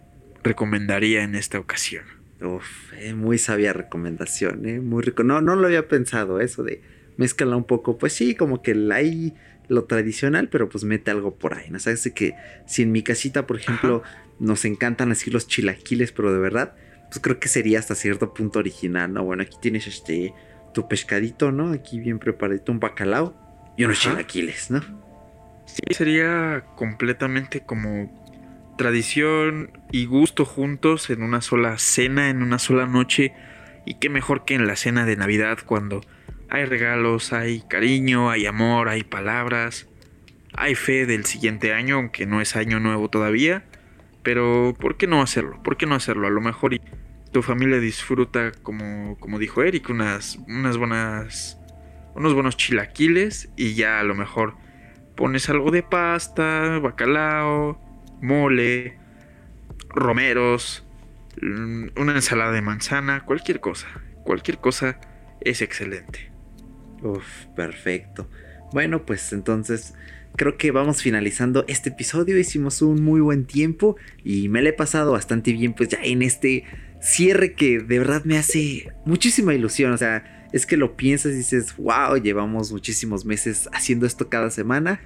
recomendaría en esta ocasión. Uf, eh, muy sabia recomendación, eh, muy rico. No, no lo había pensado, eso de mezcla un poco, pues sí, como que hay lo tradicional, pero pues mete algo por ahí, ¿no? Sabes que si en mi casita, por ejemplo, nos encantan así los chilaquiles, pero de verdad, pues creo que sería hasta cierto punto original, ¿no? Bueno, aquí tienes este tu pescadito, ¿no? Aquí bien preparadito, un bacalao y unos chilaquiles, ¿no? Sí, sería completamente como tradición y gusto juntos en una sola cena, en una sola noche. Y qué mejor que en la cena de Navidad cuando hay regalos, hay cariño, hay amor, hay palabras, hay fe del siguiente año, aunque no es año nuevo todavía. Pero ¿por qué no hacerlo? ¿Por qué no hacerlo? A lo mejor tu familia disfruta, como, como dijo Eric, unas, unas buenas. unos buenos chilaquiles y ya a lo mejor pones algo de pasta, bacalao, mole, romeros, mm, una ensalada de manzana, cualquier cosa. Cualquier cosa es excelente. Uf, perfecto. Bueno, pues entonces creo que vamos finalizando este episodio. Hicimos un muy buen tiempo y me lo he pasado bastante bien, pues ya en este cierre que de verdad me hace muchísima ilusión. O sea, es que lo piensas y dices, wow, llevamos muchísimos meses haciendo esto cada semana.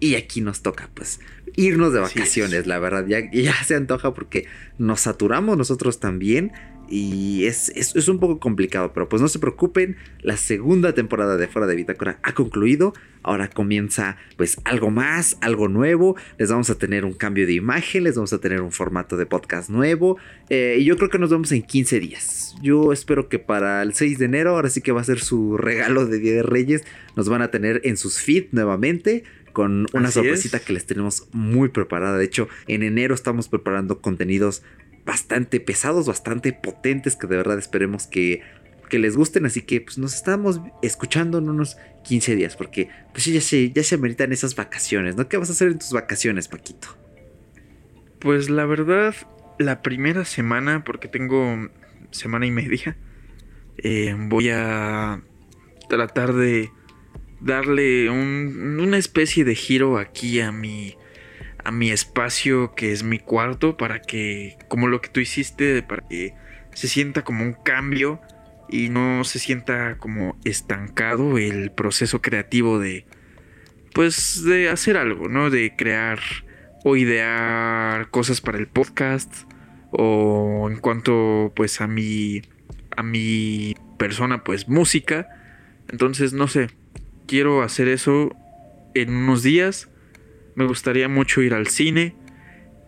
Y aquí nos toca, pues, irnos de vacaciones, la verdad. Ya, ya se antoja porque nos saturamos nosotros también. Y es, es, un poco complicado, pero pues no se preocupen, la segunda temporada de Fuera de Bitácora ha concluido, ahora comienza pues algo más, algo nuevo, les vamos a tener un cambio de imagen, les vamos a tener un formato de podcast nuevo, eh, y yo creo que nos vemos en 15 días. Yo espero que para el 6 de enero, ahora sí que va a ser su regalo de Día de Reyes, nos van a tener en sus feed nuevamente con una sorpresita que les tenemos muy preparada. De hecho, en enero estamos preparando contenidos bastante pesados, bastante potentes, que de verdad esperemos que, que les gusten. Así que pues, nos estamos escuchando en unos 15 días, porque pues ya se, ya se ameritan esas vacaciones, ¿no? ¿Qué vas a hacer en tus vacaciones, Paquito? Pues la verdad, la primera semana, porque tengo semana y media, eh, voy a tratar de darle una especie de giro aquí a mi a mi espacio que es mi cuarto para que, como lo que tú hiciste, para que se sienta como un cambio y no se sienta como estancado el proceso creativo de, pues, de hacer algo, ¿no? De crear o idear cosas para el podcast o en cuanto, pues, a mi, a mi persona, pues, música. Entonces, no sé, quiero hacer eso en unos días me gustaría mucho ir al cine,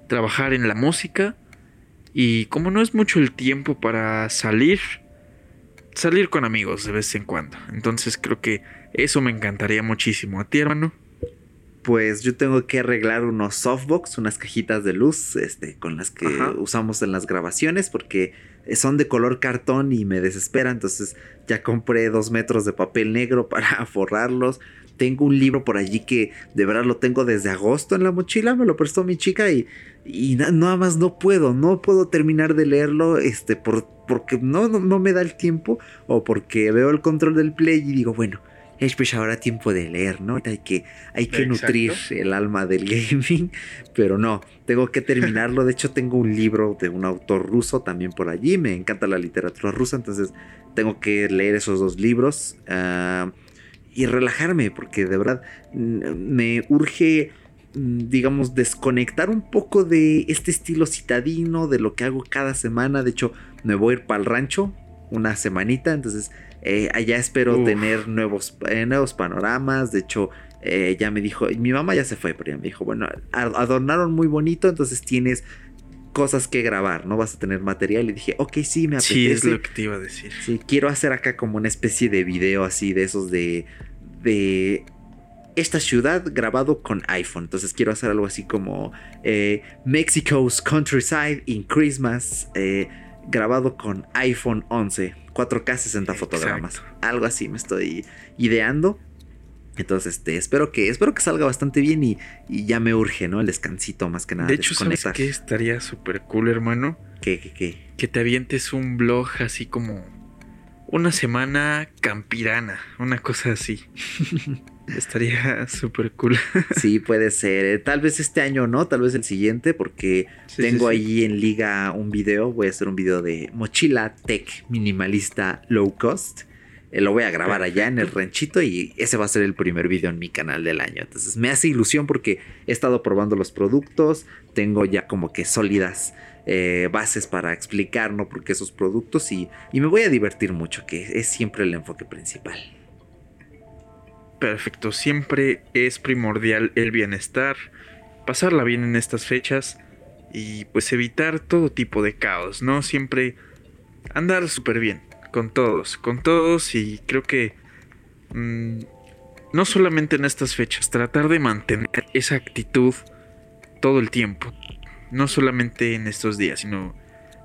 trabajar en la música y como no es mucho el tiempo para salir, salir con amigos de vez en cuando. Entonces creo que eso me encantaría muchísimo. ¿A ti, hermano? Pues yo tengo que arreglar unos softbox, unas cajitas de luz, este, con las que usamos en las grabaciones, porque son de color cartón y me desespera. Entonces ya compré dos metros de papel negro para forrarlos tengo un libro por allí que de verdad lo tengo desde agosto en la mochila, me lo prestó mi chica y, y nada más no puedo, no puedo terminar de leerlo este, por, porque no, no, me da el tiempo o porque veo el control del play y digo, bueno, es pues ahora tiempo de leer, ¿no? Hay que, hay que nutrir el alma del gaming, pero no, tengo que terminarlo. De hecho, tengo un libro de un autor ruso también por allí, me encanta la literatura rusa, entonces tengo que leer esos dos libros. Uh, y relajarme, porque de verdad mm, me urge, mm, digamos, desconectar un poco de este estilo citadino, de lo que hago cada semana. De hecho, me voy a ir para el rancho una semanita, entonces eh, allá espero tener nuevos, eh, nuevos panoramas. De hecho, eh, ya me dijo, mi mamá ya se fue, pero ya me dijo, bueno, adornaron muy bonito, entonces tienes cosas que grabar, ¿no? Vas a tener material. Y dije, ok, sí, me apetece. Sí, es lo que te iba a decir. Sí, quiero hacer acá como una especie de video así de esos de. de esta ciudad grabado con iPhone. Entonces quiero hacer algo así como eh, Mexico's Countryside in Christmas. Eh, grabado con iPhone 11. 4K 60 fotogramas. Algo así me estoy ideando. Entonces, este, espero que, espero que salga bastante bien y, ya me urge, ¿no? El descansito más que nada. De hecho, ¿sabes qué estaría súper cool, hermano? ¿Qué, qué, qué? Que te avientes un blog así como una semana campirana, una cosa así. estaría súper cool. sí, puede ser. Eh, tal vez este año no, tal vez el siguiente, porque tengo ahí en liga un video. Voy a hacer un video de mochila tech minimalista low cost lo voy a grabar allá en el ranchito y ese va a ser el primer video en mi canal del año. Entonces me hace ilusión porque he estado probando los productos, tengo ya como que sólidas eh, bases para explicar, ¿no? Porque esos productos y, y me voy a divertir mucho, que es siempre el enfoque principal. Perfecto, siempre es primordial el bienestar, pasarla bien en estas fechas y pues evitar todo tipo de caos, ¿no? Siempre andar súper bien con todos, con todos y creo que mm, no solamente en estas fechas, tratar de mantener esa actitud todo el tiempo, no solamente en estos días, sino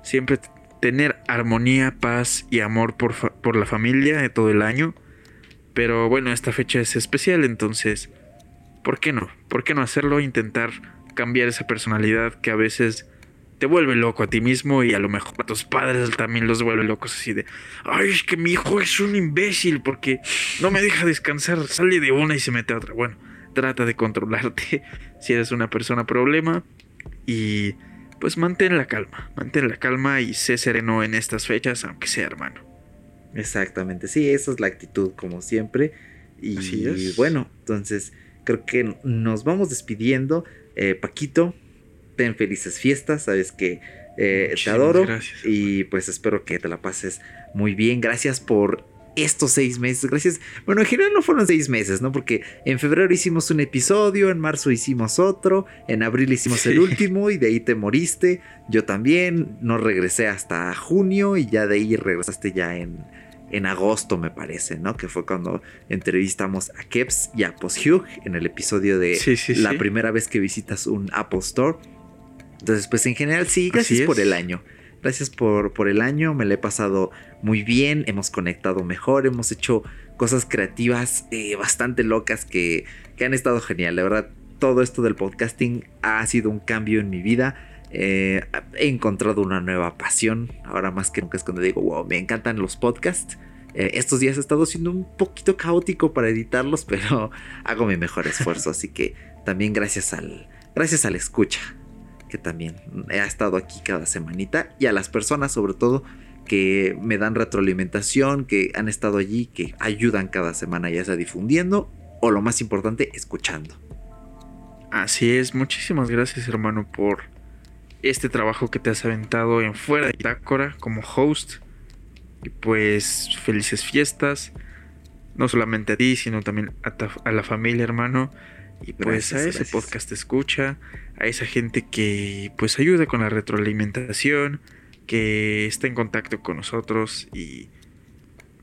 siempre tener armonía, paz y amor por, por la familia de todo el año. Pero bueno, esta fecha es especial, entonces, ¿por qué no? ¿Por qué no hacerlo? Intentar cambiar esa personalidad que a veces te vuelve loco a ti mismo y a lo mejor a tus padres también los vuelve locos así de, ay, es que mi hijo es un imbécil porque no me deja descansar, sale de una y se mete a otra. Bueno, trata de controlarte si eres una persona problema y pues mantén la calma, mantén la calma y sé sereno en estas fechas, aunque sea hermano. Exactamente, sí, esa es la actitud como siempre. Y bueno, entonces creo que nos vamos despidiendo. Eh, Paquito, felices fiestas. Sabes que Eh, te adoro y pues espero que te la pases muy bien. Gracias por estos seis meses. Gracias. Bueno, en general no fueron seis meses, ¿no? Porque en febrero hicimos un episodio, en marzo hicimos otro, en abril hicimos el último y de ahí te moriste. Yo también no regresé hasta junio y ya de ahí regresaste ya en, en agosto, me parece, ¿no? Que fue cuando entrevistamos a Keps y a Posthugh en el episodio de la primera vez que visitas un Apple Store. Entonces, pues en general sí, gracias por el año. Gracias por, por el año, me lo he pasado muy bien, hemos conectado mejor, hemos hecho cosas creativas eh, bastante locas que, que han estado genial. La verdad, todo esto del podcasting ha sido un cambio en mi vida. Eh, he encontrado una nueva pasión. Ahora más que nunca es cuando digo, wow, me encantan los podcasts. Eh, estos días he estado siendo un poquito caótico para editarlos, pero hago mi mejor esfuerzo. así que también gracias al, gracias al escucha que también ha estado aquí cada semanita y a las personas sobre todo que me dan retroalimentación, que han estado allí, que ayudan cada semana ya sea difundiendo o lo más importante, escuchando. Así es, muchísimas gracias hermano por este trabajo que te has aventado en fuera de Itácora como host. Y pues felices fiestas, no solamente a ti, sino también a, la familia hermano. Y pues a ese podcast escucha, a esa gente que pues ayuda con la retroalimentación, que está en contacto con nosotros y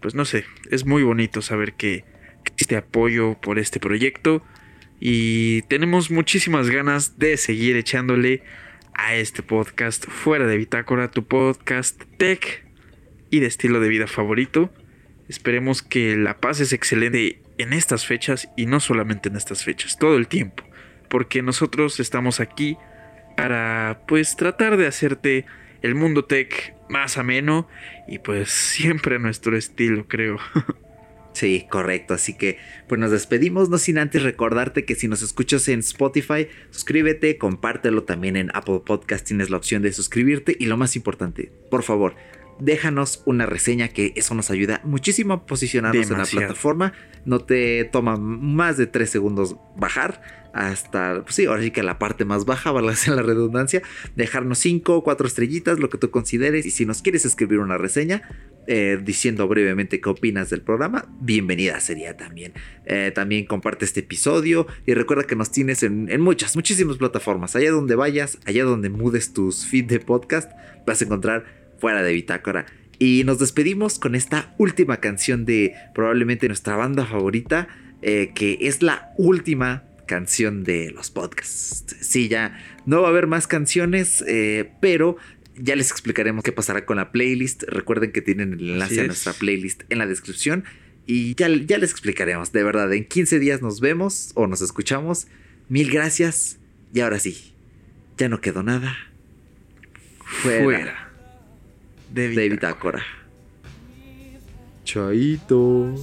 pues no sé, es muy bonito saber que existe apoyo por este proyecto y tenemos muchísimas ganas de seguir echándole a este podcast fuera de Bitácora, tu podcast tech y de estilo de vida favorito. Esperemos que la paz es excelente en estas fechas y no solamente en estas fechas, todo el tiempo porque nosotros estamos aquí para pues tratar de hacerte el mundo tech más ameno y pues siempre nuestro estilo, creo. Sí, correcto. Así que pues nos despedimos, no sin antes recordarte que si nos escuchas en Spotify, suscríbete, compártelo también en Apple Podcast, tienes la opción de suscribirte y lo más importante, por favor, déjanos una reseña que eso nos ayuda muchísimo a posicionarnos en la plataforma. No te toma más de 3 segundos bajar hasta, pues sí, ahora sí que la parte más baja, valga en la redundancia, dejarnos 5 o 4 estrellitas, lo que tú consideres. Y si nos quieres escribir una reseña eh, diciendo brevemente qué opinas del programa, bienvenida sería también. Eh, también comparte este episodio y recuerda que nos tienes en, en muchas, muchísimas plataformas. Allá donde vayas, allá donde mudes tus feed de podcast, vas a encontrar fuera de Bitácora. Y nos despedimos con esta última canción de probablemente nuestra banda favorita, eh, que es la última canción de los podcasts. Sí, ya no va a haber más canciones, eh, pero ya les explicaremos qué pasará con la playlist. Recuerden que tienen el enlace a nuestra playlist en la descripción. Y ya, ya les explicaremos, de verdad, en 15 días nos vemos o nos escuchamos. Mil gracias. Y ahora sí, ya no quedó nada. Fuera de bitácora. Chaito.